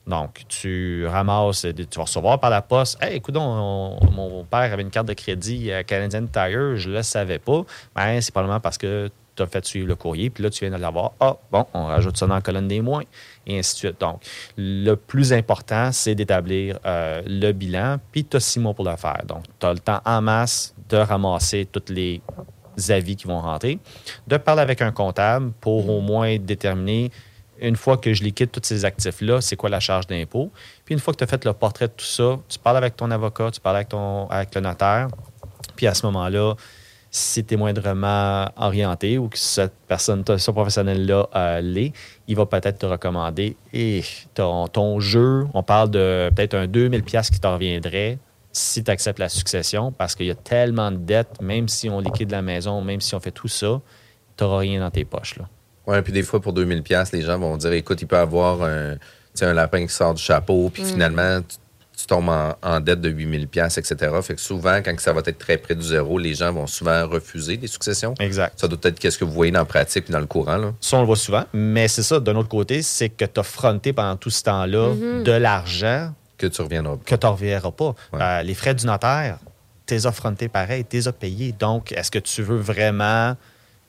Donc, tu ramasses, tu vas recevoir par la poste. Hey, écoute, mon père avait une carte de crédit à Canadian Tire, je ne le savais pas. Ben, c'est probablement parce que tu as fait suivre le courrier, puis là, tu viens de l'avoir. Ah, bon, on rajoute ça dans la colonne des moins, et ainsi de suite. Donc, le plus important, c'est d'établir euh, le bilan, puis tu as six mois pour le faire. Donc, tu as le temps en masse de ramasser toutes les avis qui vont rentrer, de parler avec un comptable pour au moins déterminer, une fois que je liquide tous ces actifs-là, c'est quoi la charge d'impôt. Puis une fois que tu as fait le portrait de tout ça, tu parles avec ton avocat, tu parles avec, ton, avec le notaire. Puis à ce moment-là, si tu es moindrement orienté ou que cette personne, ce professionnel-là euh, l'est, il va peut-être te recommander et ton, ton jeu, on parle de peut-être un 2000 pièces qui t'en reviendrait si tu acceptes la succession parce qu'il y a tellement de dettes, même si on liquide la maison, même si on fait tout ça, tu n'auras rien dans tes poches. Là. Ouais, puis des fois, pour 2000 pièces les gens vont dire, écoute, il peut avoir un, tu sais, un lapin qui sort du chapeau, puis finalement, tu, tu tombes en, en dette de 8000 pièces etc. Fait que souvent, quand ça va être très près du zéro, les gens vont souvent refuser des successions. Exact. Ça doit être qu'est-ce que vous voyez dans la pratique puis dans le courant, là. Ça, on le voit souvent. Mais c'est ça, d'un autre côté, c'est que tu as fronté pendant tout ce temps-là de l'argent que tu reviendras. que tu ne reverras pas. Ouais. Euh, les frais du notaire, tu les as frontés pareil, tu les as payés. Donc, est-ce que tu veux vraiment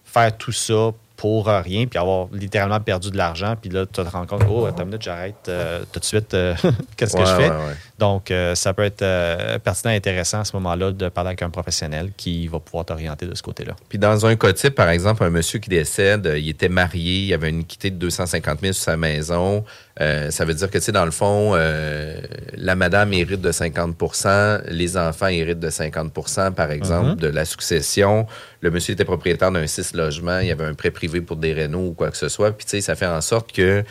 faire tout ça pour rien, puis avoir littéralement perdu de l'argent, puis là, tu te rends compte, oh, attends une minute, j'arrête euh, tout de suite, euh, qu'est-ce que je fais? ouais, ouais. Donc, euh, ça peut être euh, pertinent et intéressant à ce moment-là de parler avec un professionnel qui va pouvoir t'orienter de ce côté-là. Puis dans un cas type, par exemple, un monsieur qui décède, euh, il était marié, il avait une équité de 250 000 sur sa maison. Euh, ça veut dire que, tu sais, dans le fond, la madame hérite de 50% les enfants héritent de 50% par exemple, Mhm. de la succession. Le monsieur était propriétaire d'un six logements, il y avait un prêt privé pour des rénaux ou quoi que ce soit. Puis, tu sais, ça fait en sorte que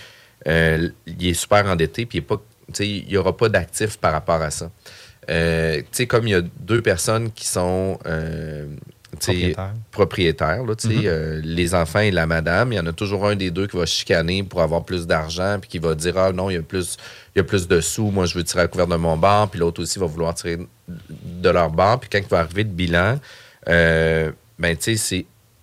il est super endetté, puis il est pas, il n'y aura pas d'actifs par rapport à ça. Euh, comme il y a deux personnes qui sont euh, Propriétaires. propriétaires, là, tu sais, euh, les enfants et la madame, il y en a toujours un des deux qui va chicaner pour avoir plus d'argent, puis qui va dire Ah non, il y a plus, il y a plus de sous, moi je veux tirer à couvert de mon bar, puis l'autre aussi va vouloir tirer de leur bar, puis quand il va arriver le bilan, ben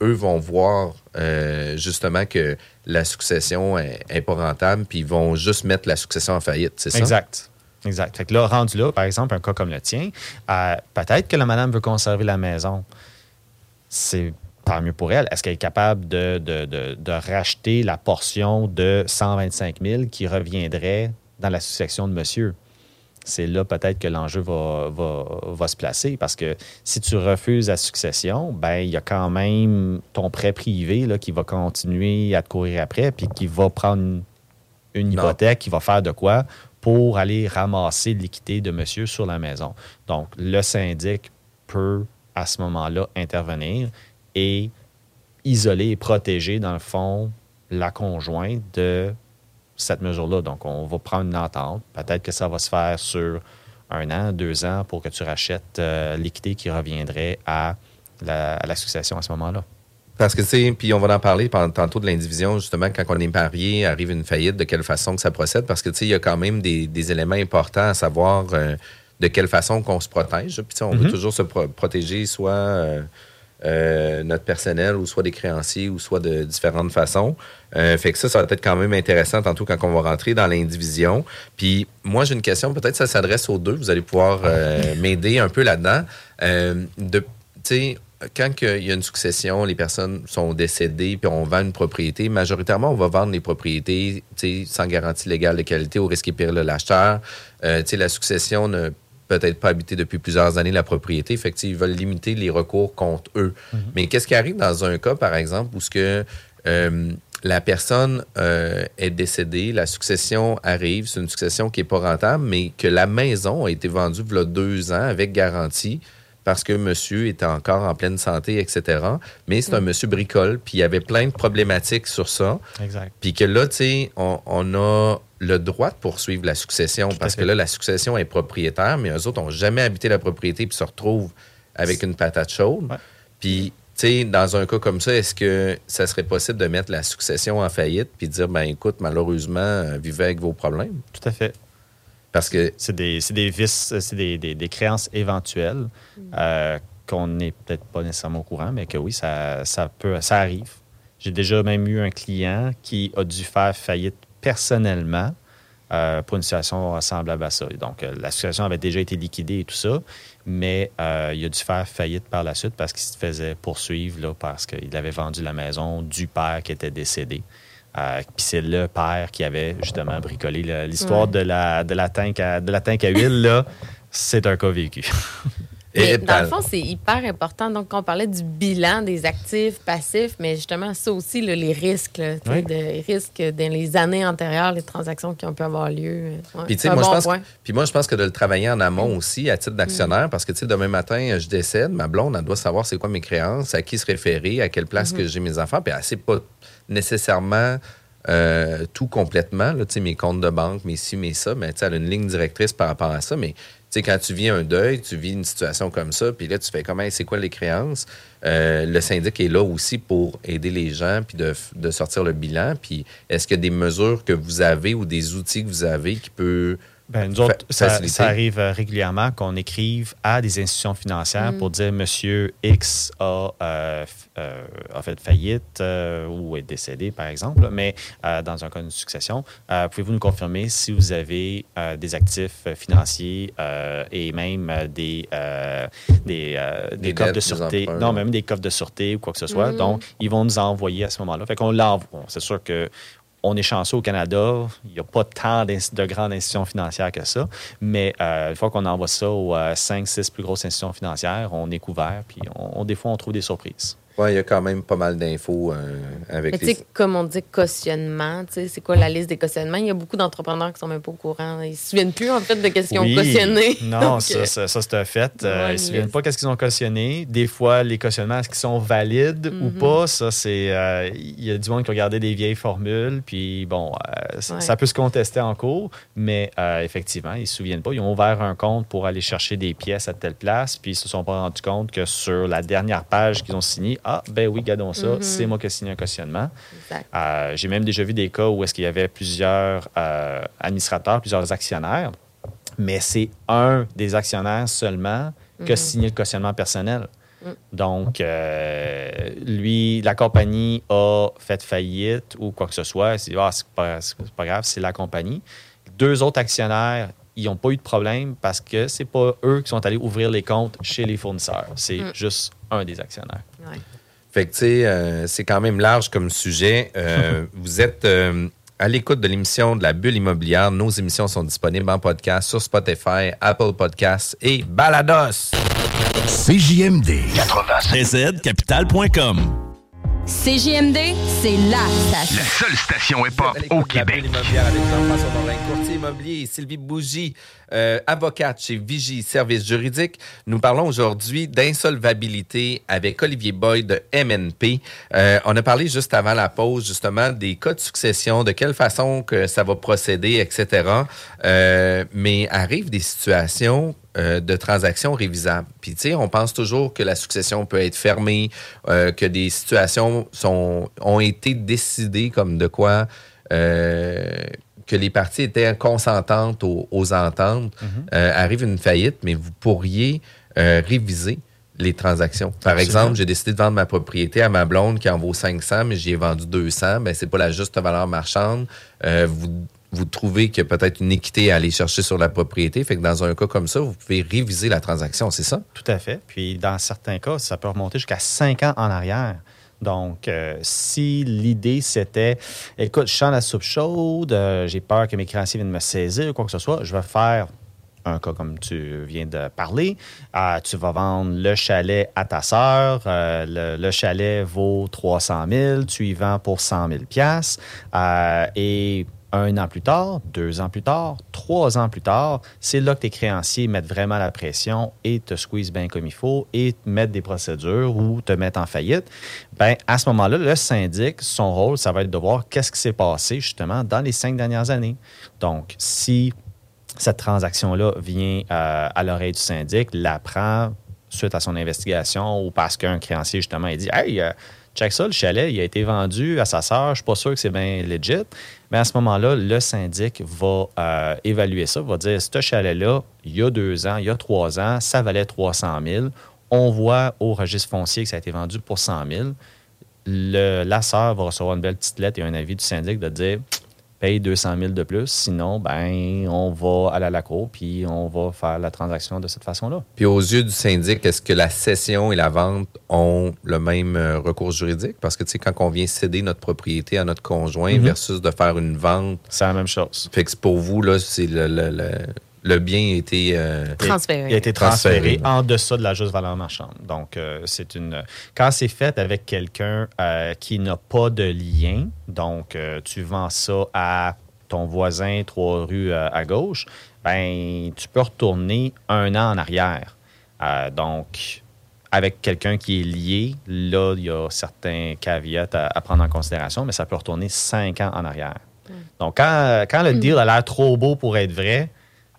eux vont voir euh, justement que la succession est, pas rentable, puis ils vont juste mettre la succession en faillite, c'est ça? Exact. Exact. Fait que là, rendu là, par exemple, un cas comme le tien, euh, peut-être que la madame veut conserver la maison. C'est tant mieux pour elle. Est-ce qu'elle est capable de racheter la portion de 125 000 qui reviendrait dans la succession de monsieur? C'est là peut-être que l'enjeu va, va- va se placer parce que si tu refuses la succession, ben il y a quand même ton prêt privé là, qui va continuer à te courir après puis qui va prendre une, une hypothèque qui va faire de quoi pour aller ramasser l'équité de monsieur sur la maison. Donc, le syndic peut, à ce moment-là, intervenir et isoler et protéger, dans le fond, la conjointe de cette mesure-là. Donc, on va prendre une entente. Peut-être que ça va se faire sur un an, deux ans pour que tu rachètes euh, l'équité qui reviendrait à la, à la succession à ce moment-là. Parce que, tu sais, puis on va en parler tantôt de l'indivision, justement, quand on est marié, arrive une faillite, de quelle façon que ça procède? Parce que, tu sais, il y a quand même des, des éléments importants à savoir euh, de quelle façon qu'on se protège. Puis, on veut toujours se pro- protéger, soit euh, euh, notre personnel, ou soit des créanciers, ou soit de différentes façons. Euh, fait que ça, ça va être quand même intéressant tantôt quand on va rentrer dans l'indivision. Puis, moi, j'ai une question, peut-être ça s'adresse aux deux. Vous allez pouvoir euh, m'aider un peu là-dedans. De, tu sais, quand il y a une succession, les personnes sont décédées, puis on vend une propriété, majoritairement, on va vendre les propriétés sans garantie légale de qualité au risque et péril de l'acheteur. Euh, tu sais, la succession ne peut-être pas habité depuis plusieurs années la propriété. Fait que, tu sais, ils veulent limiter les recours contre eux. Mais qu'est-ce qui arrive dans un cas, par exemple, où ce que euh, la personne euh, est décédée, la succession arrive, c'est une succession qui n'est pas rentable, mais que la maison a été vendue il y a deux ans avec garantie parce que monsieur était encore en pleine santé, etc. Mais c'est un monsieur bricole, puis il y avait plein de problématiques sur ça. Exact. Puis que là, tu sais, on, on a le droit de poursuivre la succession parce fait. que là, la succession est propriétaire, mais eux autres n'ont jamais habité la propriété puis se retrouvent avec une patate chaude. Ouais. Puis, tu sais, dans un cas comme ça, est-ce que ça serait possible de mettre la succession en faillite puis de dire, ben écoute, malheureusement, euh, vivez avec vos problèmes? Tout à fait. Parce que C'est des, c'est des vices, c'est des, des- des créances éventuelles euh, qu'on n'est peut-être pas nécessairement au courant, mais que oui, ça, ça peut, ça arrive. J'ai déjà même eu un client qui a dû faire faillite personnellement euh, pour une situation semblable à ça. Donc, euh, la situation avait déjà été liquidée et tout ça, mais euh, il a dû faire faillite par la suite parce qu'il se faisait poursuivre là, parce qu'il avait vendu la maison du père qui était décédé. Puis c'est le père qui avait justement bricolé l'histoire Ouais. de, la, de, la tank à, de la tank à huile. là, C'est un cas vécu. Mais dans le fond, c'est hyper important. Donc, on parlait du bilan des actifs passifs, mais justement, ça aussi, là, les risques, là, Oui. de risques dans les années antérieures, les transactions qui ont pu avoir lieu. Ouais, Puis, moi, bon je pense que, puis moi, je pense que de le travailler en amont aussi, à titre d'actionnaire, parce que, demain matin, je décède, ma blonde, elle doit savoir c'est quoi mes créances, à qui se référer, à quelle place que j'ai mes enfants, puis elle sait pas nécessairement euh, tout complètement, là, mes comptes de banque, mes ci, mes ça, mais elle a une ligne directrice par rapport à ça, mais sais, quand tu vis un deuil, tu vis une situation comme ça, puis là, tu fais comment, c'est quoi les créances? Euh, le syndic est là aussi pour aider les gens, puis de, de sortir le bilan. Puis est-ce qu'il y a des mesures que vous avez ou des outils que vous avez qui peuvent Ben, nous autres, ça, arrive euh, régulièrement qu'on écrive à des institutions financières pour dire Monsieur X a, euh, euh, a fait faillite euh, ou est décédé, par exemple, mais euh, dans un cas de succession, euh, pouvez-vous nous confirmer si vous avez euh, des actifs financiers euh, et même des, euh, des, euh, des Des coffres dettes, de sûreté, non, même des coffres de sûreté ou quoi que ce soit. Donc, ils vont nous envoyer à ce moment-là. Fait qu'on l'envoie. C'est sûr que on est chanceux au Canada. Il n'y a pas tant de grandes institutions financières que ça. Mais euh, une fois qu'on envoie ça aux 5-6 plus grosses institutions financières, on est couvert. Puis on- des fois, on trouve des surprises. Ouais, il y a quand même pas mal d'infos euh, avec Mais tu les... sais, comme on dit cautionnement, tu sais, c'est quoi la liste des cautionnements? Il y a beaucoup d'entrepreneurs qui sont même pas au courant. Ils se souviennent plus, en fait, de qu'est-ce qu'ils ont cautionné. Non, Donc, ça, ça, ça, c'est un fait. Euh, ils ne se souviennent pas qu'est-ce qu'ils ont cautionné. Des fois, les cautionnements, est-ce qu'ils sont valides ou Mhm. pas? Ça, c'est... euh, Il y a du monde qui a regardé des vieilles formules, puis bon, euh, ça- Ouais. ça peut se contester en cours, mais euh, effectivement, ils ne se souviennent pas. Ils ont ouvert un compte pour aller chercher des pièces à telle place, puis ils se sont pas rendus compte que sur la dernière page qu'ils ont signée, ah, ben oui, gardons ça, Mhm. c'est moi qui ai signé un cautionnement. Euh, J'ai même déjà vu des cas où est-ce qu'il y avait plusieurs euh, administrateurs, plusieurs actionnaires, mais c'est un des actionnaires seulement qui a signé le cautionnement personnel. Donc, euh, lui, la compagnie a fait faillite ou quoi que ce soit. Ah, c'est pas, c'est pas grave, c'est la compagnie. Deux autres actionnaires, ils n'ont pas eu de problème parce que c'est pas eux qui sont allés ouvrir les comptes chez les fournisseurs. C'est juste un des actionnaires. Ouais. Fait que, tu sais, euh, c'est quand même large comme sujet. Euh, vous êtes euh, à l'écoute de l'émission de la bulle immobilière. Nos émissions sont disponibles en podcast sur Spotify, Apple Podcasts et Balados. CJMD. 96 capital.com. CJMD, c'est la La station. seule station hip-hop au la Québec. bulle immobilière avec Jean-François Morin, courtier immobilier, Sylvie Bougie, euh, avocate chez Vigie Services juridiques. Nous parlons aujourd'hui d'insolvabilité avec Olivier Boyd de MNP. Euh, on a parlé juste avant la pause, justement, des cas de succession, de quelle façon que ça va procéder, etc. Euh, mais arrivent des situations euh, de transactions révisables. Puis, tu sais, on pense toujours que la succession peut être fermée, euh, que des situations sont, ont été décidées comme de quoi euh, que les parties étaient consentantes aux, aux ententes. Euh, arrive une faillite, mais vous pourriez euh, réviser les transactions. Par Absolument. exemple, j'ai décidé de vendre ma propriété à ma blonde qui en vaut 500, mais j'y ai vendu 200. Ben, c'est pas la juste valeur marchande. Euh, vous, vous trouvez qu'il y a peut-être une équité à aller chercher sur la propriété. Fait que dans un cas comme ça, vous pouvez réviser la transaction, c'est ça? Tout à fait. Puis dans certains cas, ça peut remonter jusqu'à cinq ans en arrière. Donc, euh, si l'idée c'était, écoute, je sens la soupe chaude, euh, j'ai peur que mes créanciers viennent me saisir ou quoi que ce soit, je vais faire un cas comme tu viens de parler. Euh, tu vas vendre le chalet à ta sœur. le, le chalet vaut 300 000. Tu y vends pour 100 000 piastres. Euh, et un an plus tard, deux ans plus tard, trois ans plus tard, c'est là que tes créanciers mettent vraiment la pression et te squeeze bien comme il faut et te mettent des procédures ou te mettent en faillite. Ben, à ce moment-là, le syndic, son rôle, ça va être de voir qu'est-ce qui s'est passé justement dans les cinq dernières années. Donc, si cette transaction-là vient euh, à l'oreille du syndic, l'apprend suite à son investigation ou parce qu'un créancier, justement, il dit Hey, euh, check ça, le chalet, il a été vendu à sa sœur, je suis pas sûr que c'est bien legit. Mais à ce moment-là, le syndic va euh, évaluer ça, va dire ce chalet-là, il y a deux ans, il y a trois ans, ça valait 300 000. On voit au registre foncier que ça a été vendu pour 100 000. Le, la sœur va recevoir une belle petite lettre et un avis du syndic de dire paye 200 000 de plus, sinon, ben, on va aller à la cour puis on va faire la transaction de cette façon-là. Puis aux yeux du syndic, est-ce que la cession et la vente ont le même euh, recours juridique? Parce que, tu sais, quand on vient céder notre propriété à notre conjoint Mhm. versus de faire une vente, C'est la même chose. fait que pour vous, là, c'est le, le, le, le bien a été... euh, Transféré. Il a été transféré, Transféré. en deçà de la juste valeur marchande. Donc, euh, c'est une. Quand c'est fait avec quelqu'un euh, qui n'a pas de lien, donc euh, tu vends ça à ton voisin trois rues euh, à gauche, ben tu peux retourner un an en arrière. Euh, donc, avec quelqu'un qui est lié, là, il y a certains caveats à, à prendre en considération, mais ça peut retourner cinq ans en arrière. Donc, quand, quand le deal a l'air trop beau pour être vrai,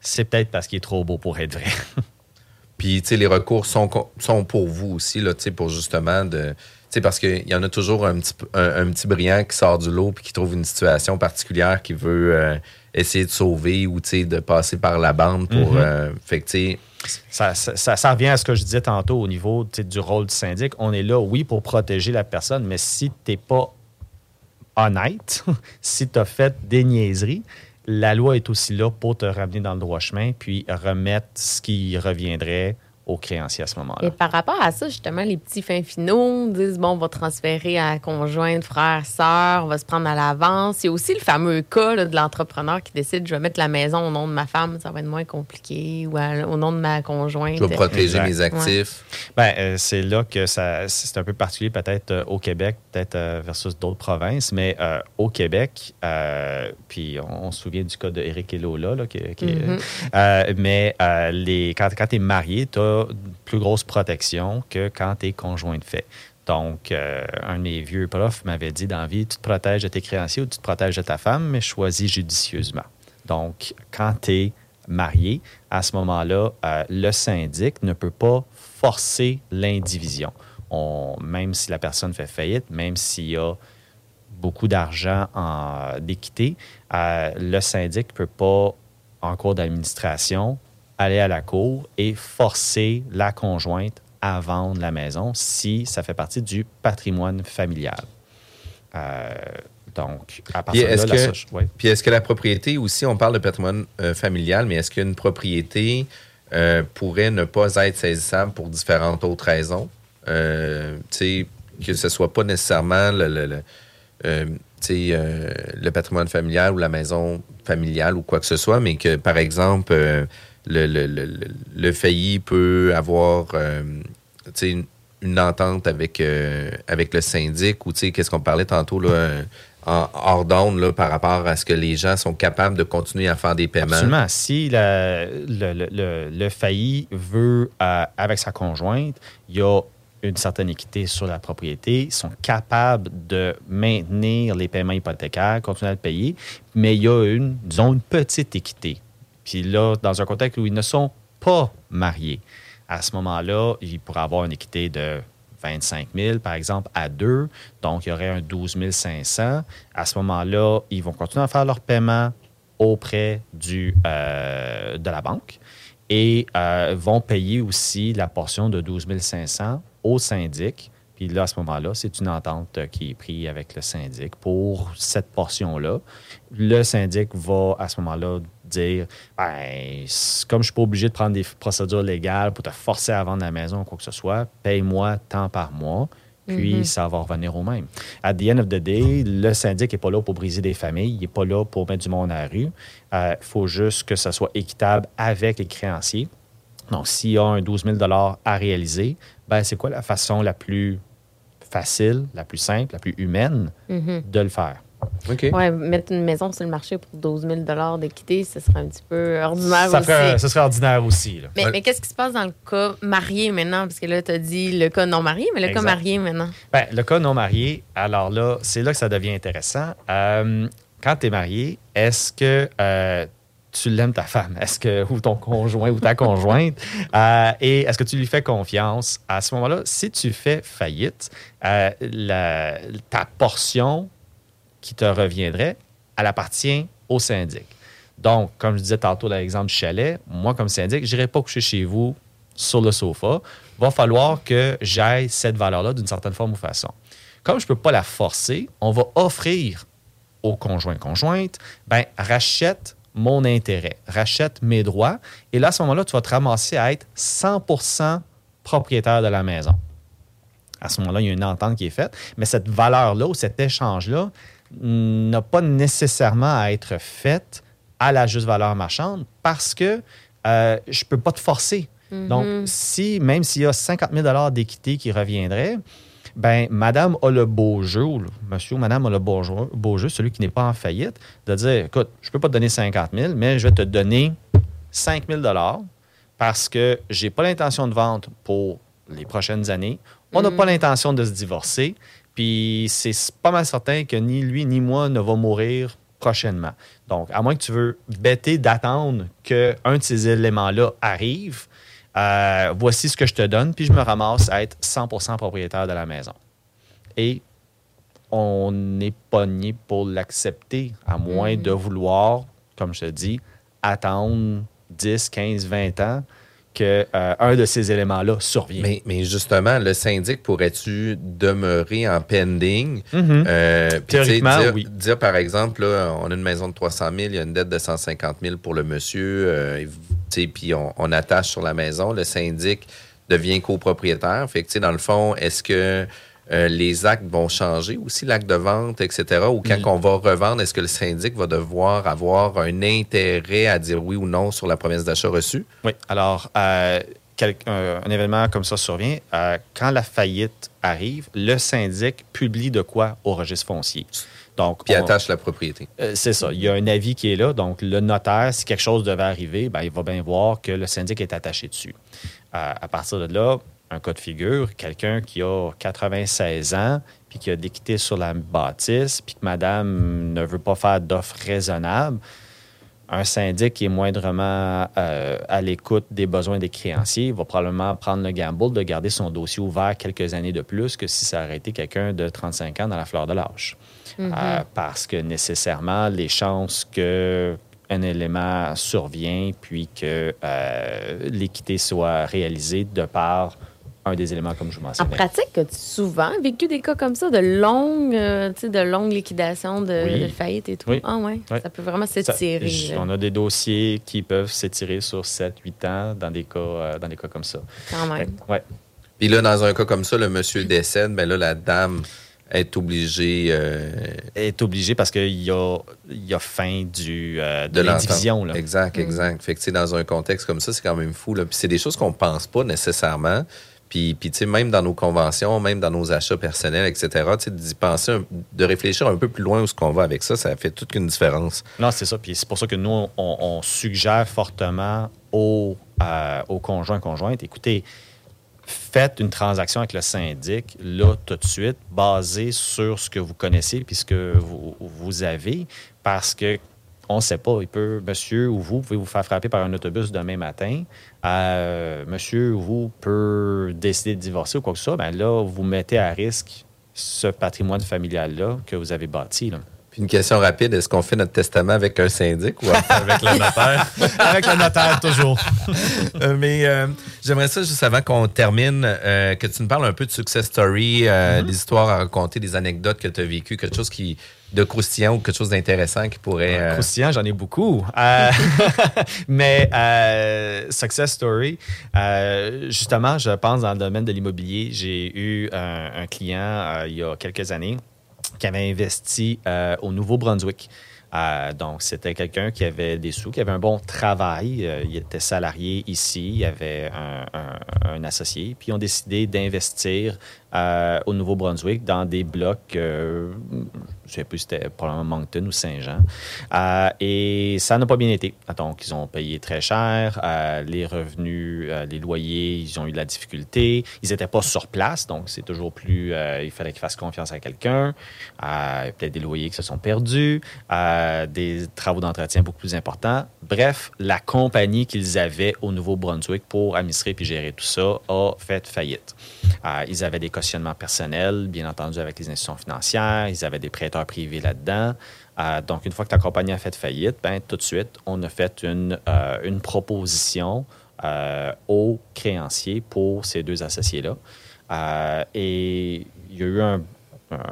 c'est peut-être parce qu'il est trop beau pour être vrai. Puis, tu sais, les recours sont, sont pour vous aussi, là, tu sais, pour justement de. Tu sais, parce qu'il y en a toujours un petit, un, un petit brillant qui sort du lot puis qui trouve une situation particulière qui veut euh, essayer de sauver ou, tu sais, de passer par la bande pour. Euh, fait que, tu sais, ça, ça- ça- ça revient à ce que je disais tantôt au niveau du rôle du syndic. On est là, oui, pour protéger la personne, mais si tu n'es pas honnête, si tu as fait des niaiseries, la loi est aussi là pour te ramener dans le droit chemin puis remettre ce qui reviendrait au créancier à ce Et moment-là. par rapport à ça, justement, les petits fins finaux disent bon, on va transférer à conjointe, frère, sœur, on va se prendre à l'avance. Il y a aussi le fameux cas là, de l'entrepreneur qui décide je vais mettre la maison au nom de ma femme, ça va être moins compliqué, ou à- au nom de ma conjointe. je vais protéger Exact. mes actifs. Ben, euh, c'est là que ça, c'est un peu particulier peut-être euh, au Québec, peut-être euh, versus d'autres provinces, mais euh, au Québec, euh, puis on, on se souvient du cas de Eric et Lola, là, qui, qui- Mhm. euh, mais les, quand, quand tu es marié, tu as une plus grosse protection que quand tu es conjoint de fait. Donc, un de mes vieux profs m'avait dit dans la vie, tu te protèges de tes créanciers ou tu te protèges de ta femme, mais choisis judicieusement. Donc, quand tu es marié, à ce moment-là, le syndic ne peut pas forcer l'indivision. On- Même si la personne fait faillite, même s'il y a beaucoup d'argent en d'équité, euh, le syndic ne peut pas, en cours d'administration, aller à la cour et forcer la conjointe à vendre la maison si ça fait partie du patrimoine familial. Euh, donc, à partir de est-ce là, la que- soci- ouais. Puis est-ce que la propriété aussi, on parle de patrimoine euh, familial, mais est-ce qu'une propriété euh, pourrait ne pas être saisissable pour différentes autres raisons? Euh, que ce soit pas nécessairement euh, euh, le patrimoine familial ou la maison familiale ou quoi que ce soit, mais que, par exemple, le, failli peut avoir une, entente avec, avec le syndic ou qu'est-ce qu'on parlait tantôt là, en hors d'onde par rapport à ce que les gens sont capables de continuer à faire des paiements. Absolument. Si le, failli veut, avec sa conjointe, il y a une certaine équité sur la propriété, ils sont capables de maintenir les paiements hypothécaires, continuer à le payer, mais il y a une, disons, une petite équité. Puis là, dans un contexte où ils ne sont pas mariés, à ce moment-là, il pourrait avoir une équité de 25 000, par exemple, à deux. Donc, il y aurait un 12 500. À ce moment-là, ils vont continuer à faire leur paiement auprès du, euh, de la banque et euh, vont payer aussi la portion de 12 500 au syndic. Puis là, à ce moment-là, c'est une entente euh, qui est prise avec le syndic pour cette portion-là. Le syndic va, à ce moment-là, dire ben, comme je ne suis pas obligé de prendre des procédures légales pour te forcer à vendre la maison ou quoi que ce soit, paye-moi tant par mois. puis ça va revenir au même. At the end of the day, le syndic n'est pas là pour briser des familles, il n'est pas là pour mettre du monde à la rue. Il faut juste que ça soit équitable avec les créanciers. Donc, s'il y a un 12 000 à réaliser, ben, c'est quoi la façon la plus facile, la plus simple, la plus humaine de le faire? OK. Ouais, mettre une maison sur le marché pour 12 000 d'équité, ce serait un petit peu ordinaire Ça, aussi. ferait- ça serait ordinaire aussi. là. Mais, Ouais. mais qu'est-ce qui se passe dans le cas marié maintenant? Parce que là, tu as dit le cas non marié, mais le Exact. cas marié maintenant. Ben, le cas non marié, alors là, c'est là que ça devient intéressant. Euh, quand tu es marié, est-ce que euh, tu l'aimes ta femme? Est-ce que, ou ton conjoint ou ta conjointe? Euh, et est-ce que tu lui fais confiance? À ce moment-là, si tu fais faillite, euh, la- ta portion qui te reviendrait, elle appartient au syndic. Donc, comme je disais tantôt dans l'exemple du chalet, moi, comme syndic, je n'irai pas coucher chez vous sur le sofa. va falloir que j'aille cette valeur-là d'une certaine forme ou façon. Comme je ne peux pas la forcer, on va offrir au conjoint-conjointe, ben, rachète mon intérêt, rachète mes droits. Et là, à ce moment-là, tu vas te ramasser à être 100% propriétaire de la maison. À ce moment-là, il y a une entente qui est faite, mais cette valeur-là ou cet échange-là n'a pas nécessairement à être faite à la juste valeur marchande parce que euh, je ne peux pas te forcer. Donc, si, même s'il y a 50 000 d'équité qui reviendrait, ben, madame a le beau jeu, ou monsieur ou madame a le beau jeu, beau jeu, celui qui n'est pas en faillite, de dire, écoute, je ne peux pas te donner 50 000, mais je vais te donner 5 000 parce que j'ai pas l'intention de vendre pour les prochaines années. On n'a pas l'intention de se divorcer. Puis c'est pas mal certain que ni lui ni moi ne va mourir prochainement. Donc, à moins que tu veux bêter d'attendre qu'un de ces éléments-là arrive, euh, voici ce que je te donne, puis je me ramasse à être 100% propriétaire de la maison. Et on est pogné pour l'accepter, à moins de vouloir, comme je te dis, attendre 10, 15, 20 ans que euh, un de ces éléments-là survienne. Mais, mais justement, le syndic pourrait-tu demeurer en pending? Euh, Théoriquement, dire, oui. dire, par exemple, là, on a une maison de 300 000, il y a une dette de 150 000 pour le monsieur, euh, sais, puis on, on attache sur la maison. Le syndic devient copropriétaire. Fait que, dans le fond, est-ce que euh, les actes vont changer aussi, l'acte de vente, etc. Ou quand Mm. on va revendre, est-ce que le syndic va devoir avoir un intérêt à dire oui ou non sur la promesse d'achat reçue? Oui. Alors, euh, quel- un, un événement comme ça survient. euh, quand la faillite arrive, le syndic publie de quoi au registre foncier. Donc, Puis on- attache la propriété. Euh, c'est ça. Il y a un avis qui est là. Donc, le notaire, si quelque chose devait arriver, ben, il va bien voir que le syndic est attaché dessus. Euh, à partir de là, un cas de figure, quelqu'un qui a 96 ans, puis qui a d'équité sur la bâtisse, puis que madame ne veut pas faire d'offres raisonnables, un syndic qui est moindrement euh, à l'écoute des besoins des créanciers va probablement prendre le gamble de garder son dossier ouvert quelques années de plus que si ça aurait été quelqu'un de 35 ans dans la fleur de l'âge. Euh, parce que nécessairement, les chances que un élément survient puis que euh, l'équité soit réalisée de par un des éléments comme je vous En mentionnais. pratique, as-tu souvent vécu des cas comme ça, de longues, euh, tu sais, de longues liquidations de, Oui. de faillite et tout? Oui. Ah ouais, Oui. ça peut vraiment s'étirer. on a des dossiers qui peuvent s'étirer sur 7-8 ans dans des cas, euh, dans des cas comme ça. quand Fait même. que, ouais. Puis là, dans un cas comme ça, le monsieur décède, ben là, la dame est obligée euh, est obligé parce qu'il y a, y a fin du, euh, de, de l'indivision. l'entendre. là. Exact, exact. Fait que, tu sais, dans un contexte comme ça, c'est quand même fou. Là. Puis c'est des choses qu'on pense pas nécessairement. Puis, puis tu sais, même dans nos conventions, même dans nos achats personnels, etc., tu sais, penser, de réfléchir un peu plus loin où ce qu'on va avec ça, ça fait toute une différence. Non, c'est ça. Puis c'est pour ça que nous, on, on suggère fortement aux, euh, aux conjoints conjointes, écoutez, faites une transaction avec le syndic, là, tout de suite, basée sur ce que vous connaissez puis ce que vous, vous avez, parce que on ne sait pas, il peut, monsieur ou vous, pouvez vous faire frapper par un autobus demain matin. Euh, monsieur ou vous peut décider de divorcer ou quoi que ce soit. Ben là, vous mettez à risque ce patrimoine familial-là que vous avez bâti. Là. Puis Puis une question rapide, est-ce qu'on fait notre testament avec un syndic ou avec le notaire? avec le notaire, toujours. Euh, mais euh, j'aimerais ça, juste avant qu'on termine, euh, que tu nous parles un peu de success story, Mm-hmm. des histoires à raconter, des anecdotes que tu as vécues, quelque chose qui de croustillant ou quelque chose d'intéressant qui pourrait... euh, Croustillant, j'en ai beaucoup. Euh, mais euh, Success Story, euh, justement, je pense dans le domaine de l'immobilier, j'ai eu un, un client il y a quelques années qui avait investi au Nouveau-Brunswick. Euh, donc, c'était quelqu'un qui avait des sous, qui avait un bon travail. Euh, il était salarié ici, il avait un, un- un associé. Puis, ils ont décidé d'investir euh, au Nouveau-Brunswick dans des blocs, euh, je ne sais plus c'était probablement Moncton ou Saint-Jean. Euh, et ça n'a pas bien été. Donc, ils ont payé très cher. Euh, les revenus, les loyers, ils ont eu de la difficulté. Ils n'étaient pas sur place, donc c'est toujours plus... il fallait qu'ils fassent confiance à quelqu'un. Peut-être des loyers qui se sont perdus, des travaux d'entretien beaucoup plus importants. Bref, la compagnie qu'ils avaient au Nouveau-Brunswick pour administrer puis gérer tout ça a fait faillite. Ils avaient des personnels, bien entendu, avec les institutions financières. Ils avaient des prêteurs privés là-dedans. Euh, donc, une fois que la compagnie a fait faillite, ben, tout de suite, on a fait une, euh, une proposition euh, aux créanciers pour ces deux associés-là. Et il y a eu un-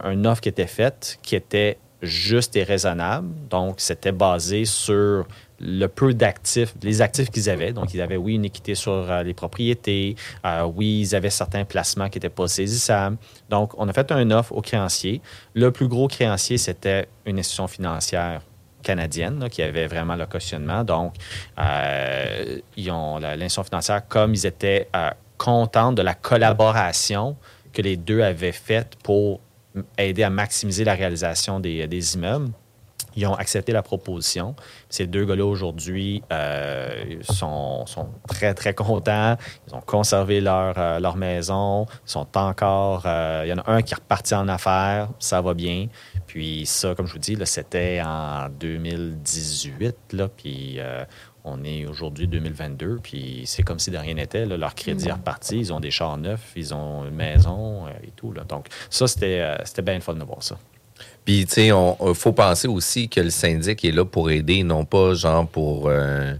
une offre qui était faite qui était juste et raisonnable. Donc, c'était basé sur le peu d'actifs, les actifs qu'ils avaient. Donc, ils avaient, oui, une équité sur euh, les propriétés. Euh, oui, ils avaient certains placements qui n'étaient pas saisissables. Donc, on a fait un offre aux créanciers. Le plus gros créancier, c'était une institution financière canadienne qui avait vraiment le cautionnement. Donc, euh, ils ont l'institution financière, comme ils étaient contents de la collaboration que les deux avaient faite pour aider à maximiser la réalisation des, immeubles. Ils ont accepté la proposition. Ces deux gars-là, aujourd'hui, euh, sont, très, très contents. Ils ont conservé leur, euh, leur maison. Ils sont encore... euh, il y en a un qui est reparti en affaires. Ça va bien. Puis ça, comme je vous dis, c'était en 2018. Là, puis on est aujourd'hui 2022. Puis c'est comme si de rien n'était. là. Leur crédit est reparti. Ils ont des chars neufs. Ils ont une maison euh, et tout. Là. Donc ça, c'était euh, c'était bien le fun de voir ça. Puis, tu sais, il faut penser aussi que le syndic est là pour aider, non pas genre pour, euh,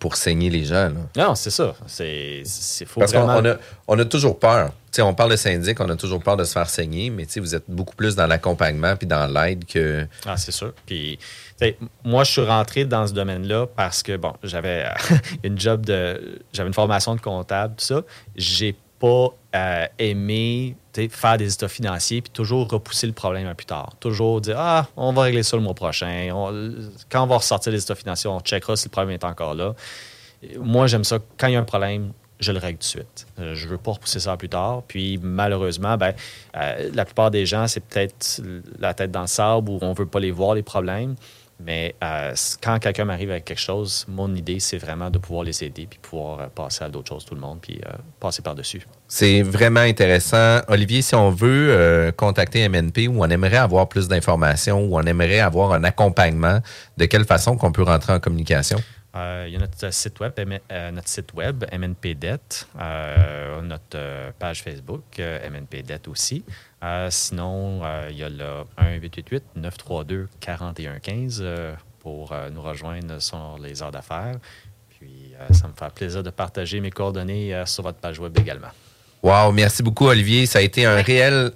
pour saigner les gens. là. Non, c'est ça. C'est c'est- faut Parce qu'on vraiment... on a, on a toujours peur. Tu sais, on parle de syndic, on a toujours peur de se faire saigner, mais tu sais, vous êtes beaucoup plus dans l'accompagnement puis dans l'aide que. Ah, c'est sûr. Puis, moi, je suis rentré dans ce domaine-là parce que, bon, j'avais euh, une job de. J'avais une formation de comptable, tout ça. J'ai pas euh, aimé faire des états financiers puis toujours repousser le problème à plus tard. Toujours dire Ah, on va régler ça le mois prochain. Quand on va ressortir les états financiers, on checkera si le problème est encore là. Moi, j'aime ça. Quand il y a un problème, je le règle tout de suite. Euh, Je veux pas repousser ça plus tard. Puis malheureusement, ben, la plupart des gens, c'est peut-être la tête dans le sable ou on veut pas les voir, les problèmes. Mais euh, quand quelqu'un m'arrive avec quelque chose, mon idée, c'est vraiment de pouvoir les aider puis pouvoir euh, passer à d'autres choses, tout le monde, puis euh, passer par-dessus. C'est vraiment intéressant. Olivier, si on veut contacter MNP ou on aimerait avoir plus d'informations ou on aimerait avoir un accompagnement, de quelle façon qu'on peut rentrer en communication? Euh, il y a notre site web, euh, notre site web MNPDET, euh, notre euh, page Facebook euh, MNPDET aussi. Euh, sinon, euh, il y a le 1-888-932-4115 euh, pour euh, nous rejoindre sur les heures d'affaires. Puis, euh, ça me fait plaisir de partager mes coordonnées euh, sur votre page web également. Wow, merci beaucoup, Olivier. Ça a été un réel,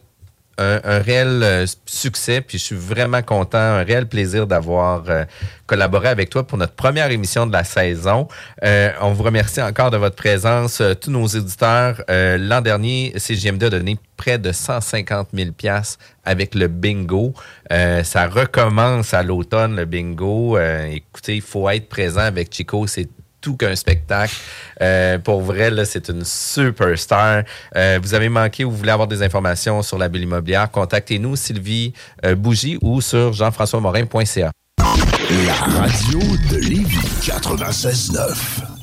un, réel euh, succès, puis je suis vraiment content, un réel plaisir d'avoir euh, collaboré avec toi pour notre première émission de la saison. Euh, on vous remercie encore de votre présence, euh, tous nos éditeurs. L'an dernier, CGMD a donné près de 150 000 pièces avec le bingo. Ça recommence à l'automne, le bingo. Écoutez, il faut être présent avec Chico. C'est tout qu'un spectacle. Euh, pour vrai, là, c'est une superstar. Euh, vous avez manqué ou vous voulez avoir des informations sur la bulle immobilière, contactez-nous, Sylvie euh, Bougie, ou sur jean-françois-morin.ca. La radio de Lévis 96.9.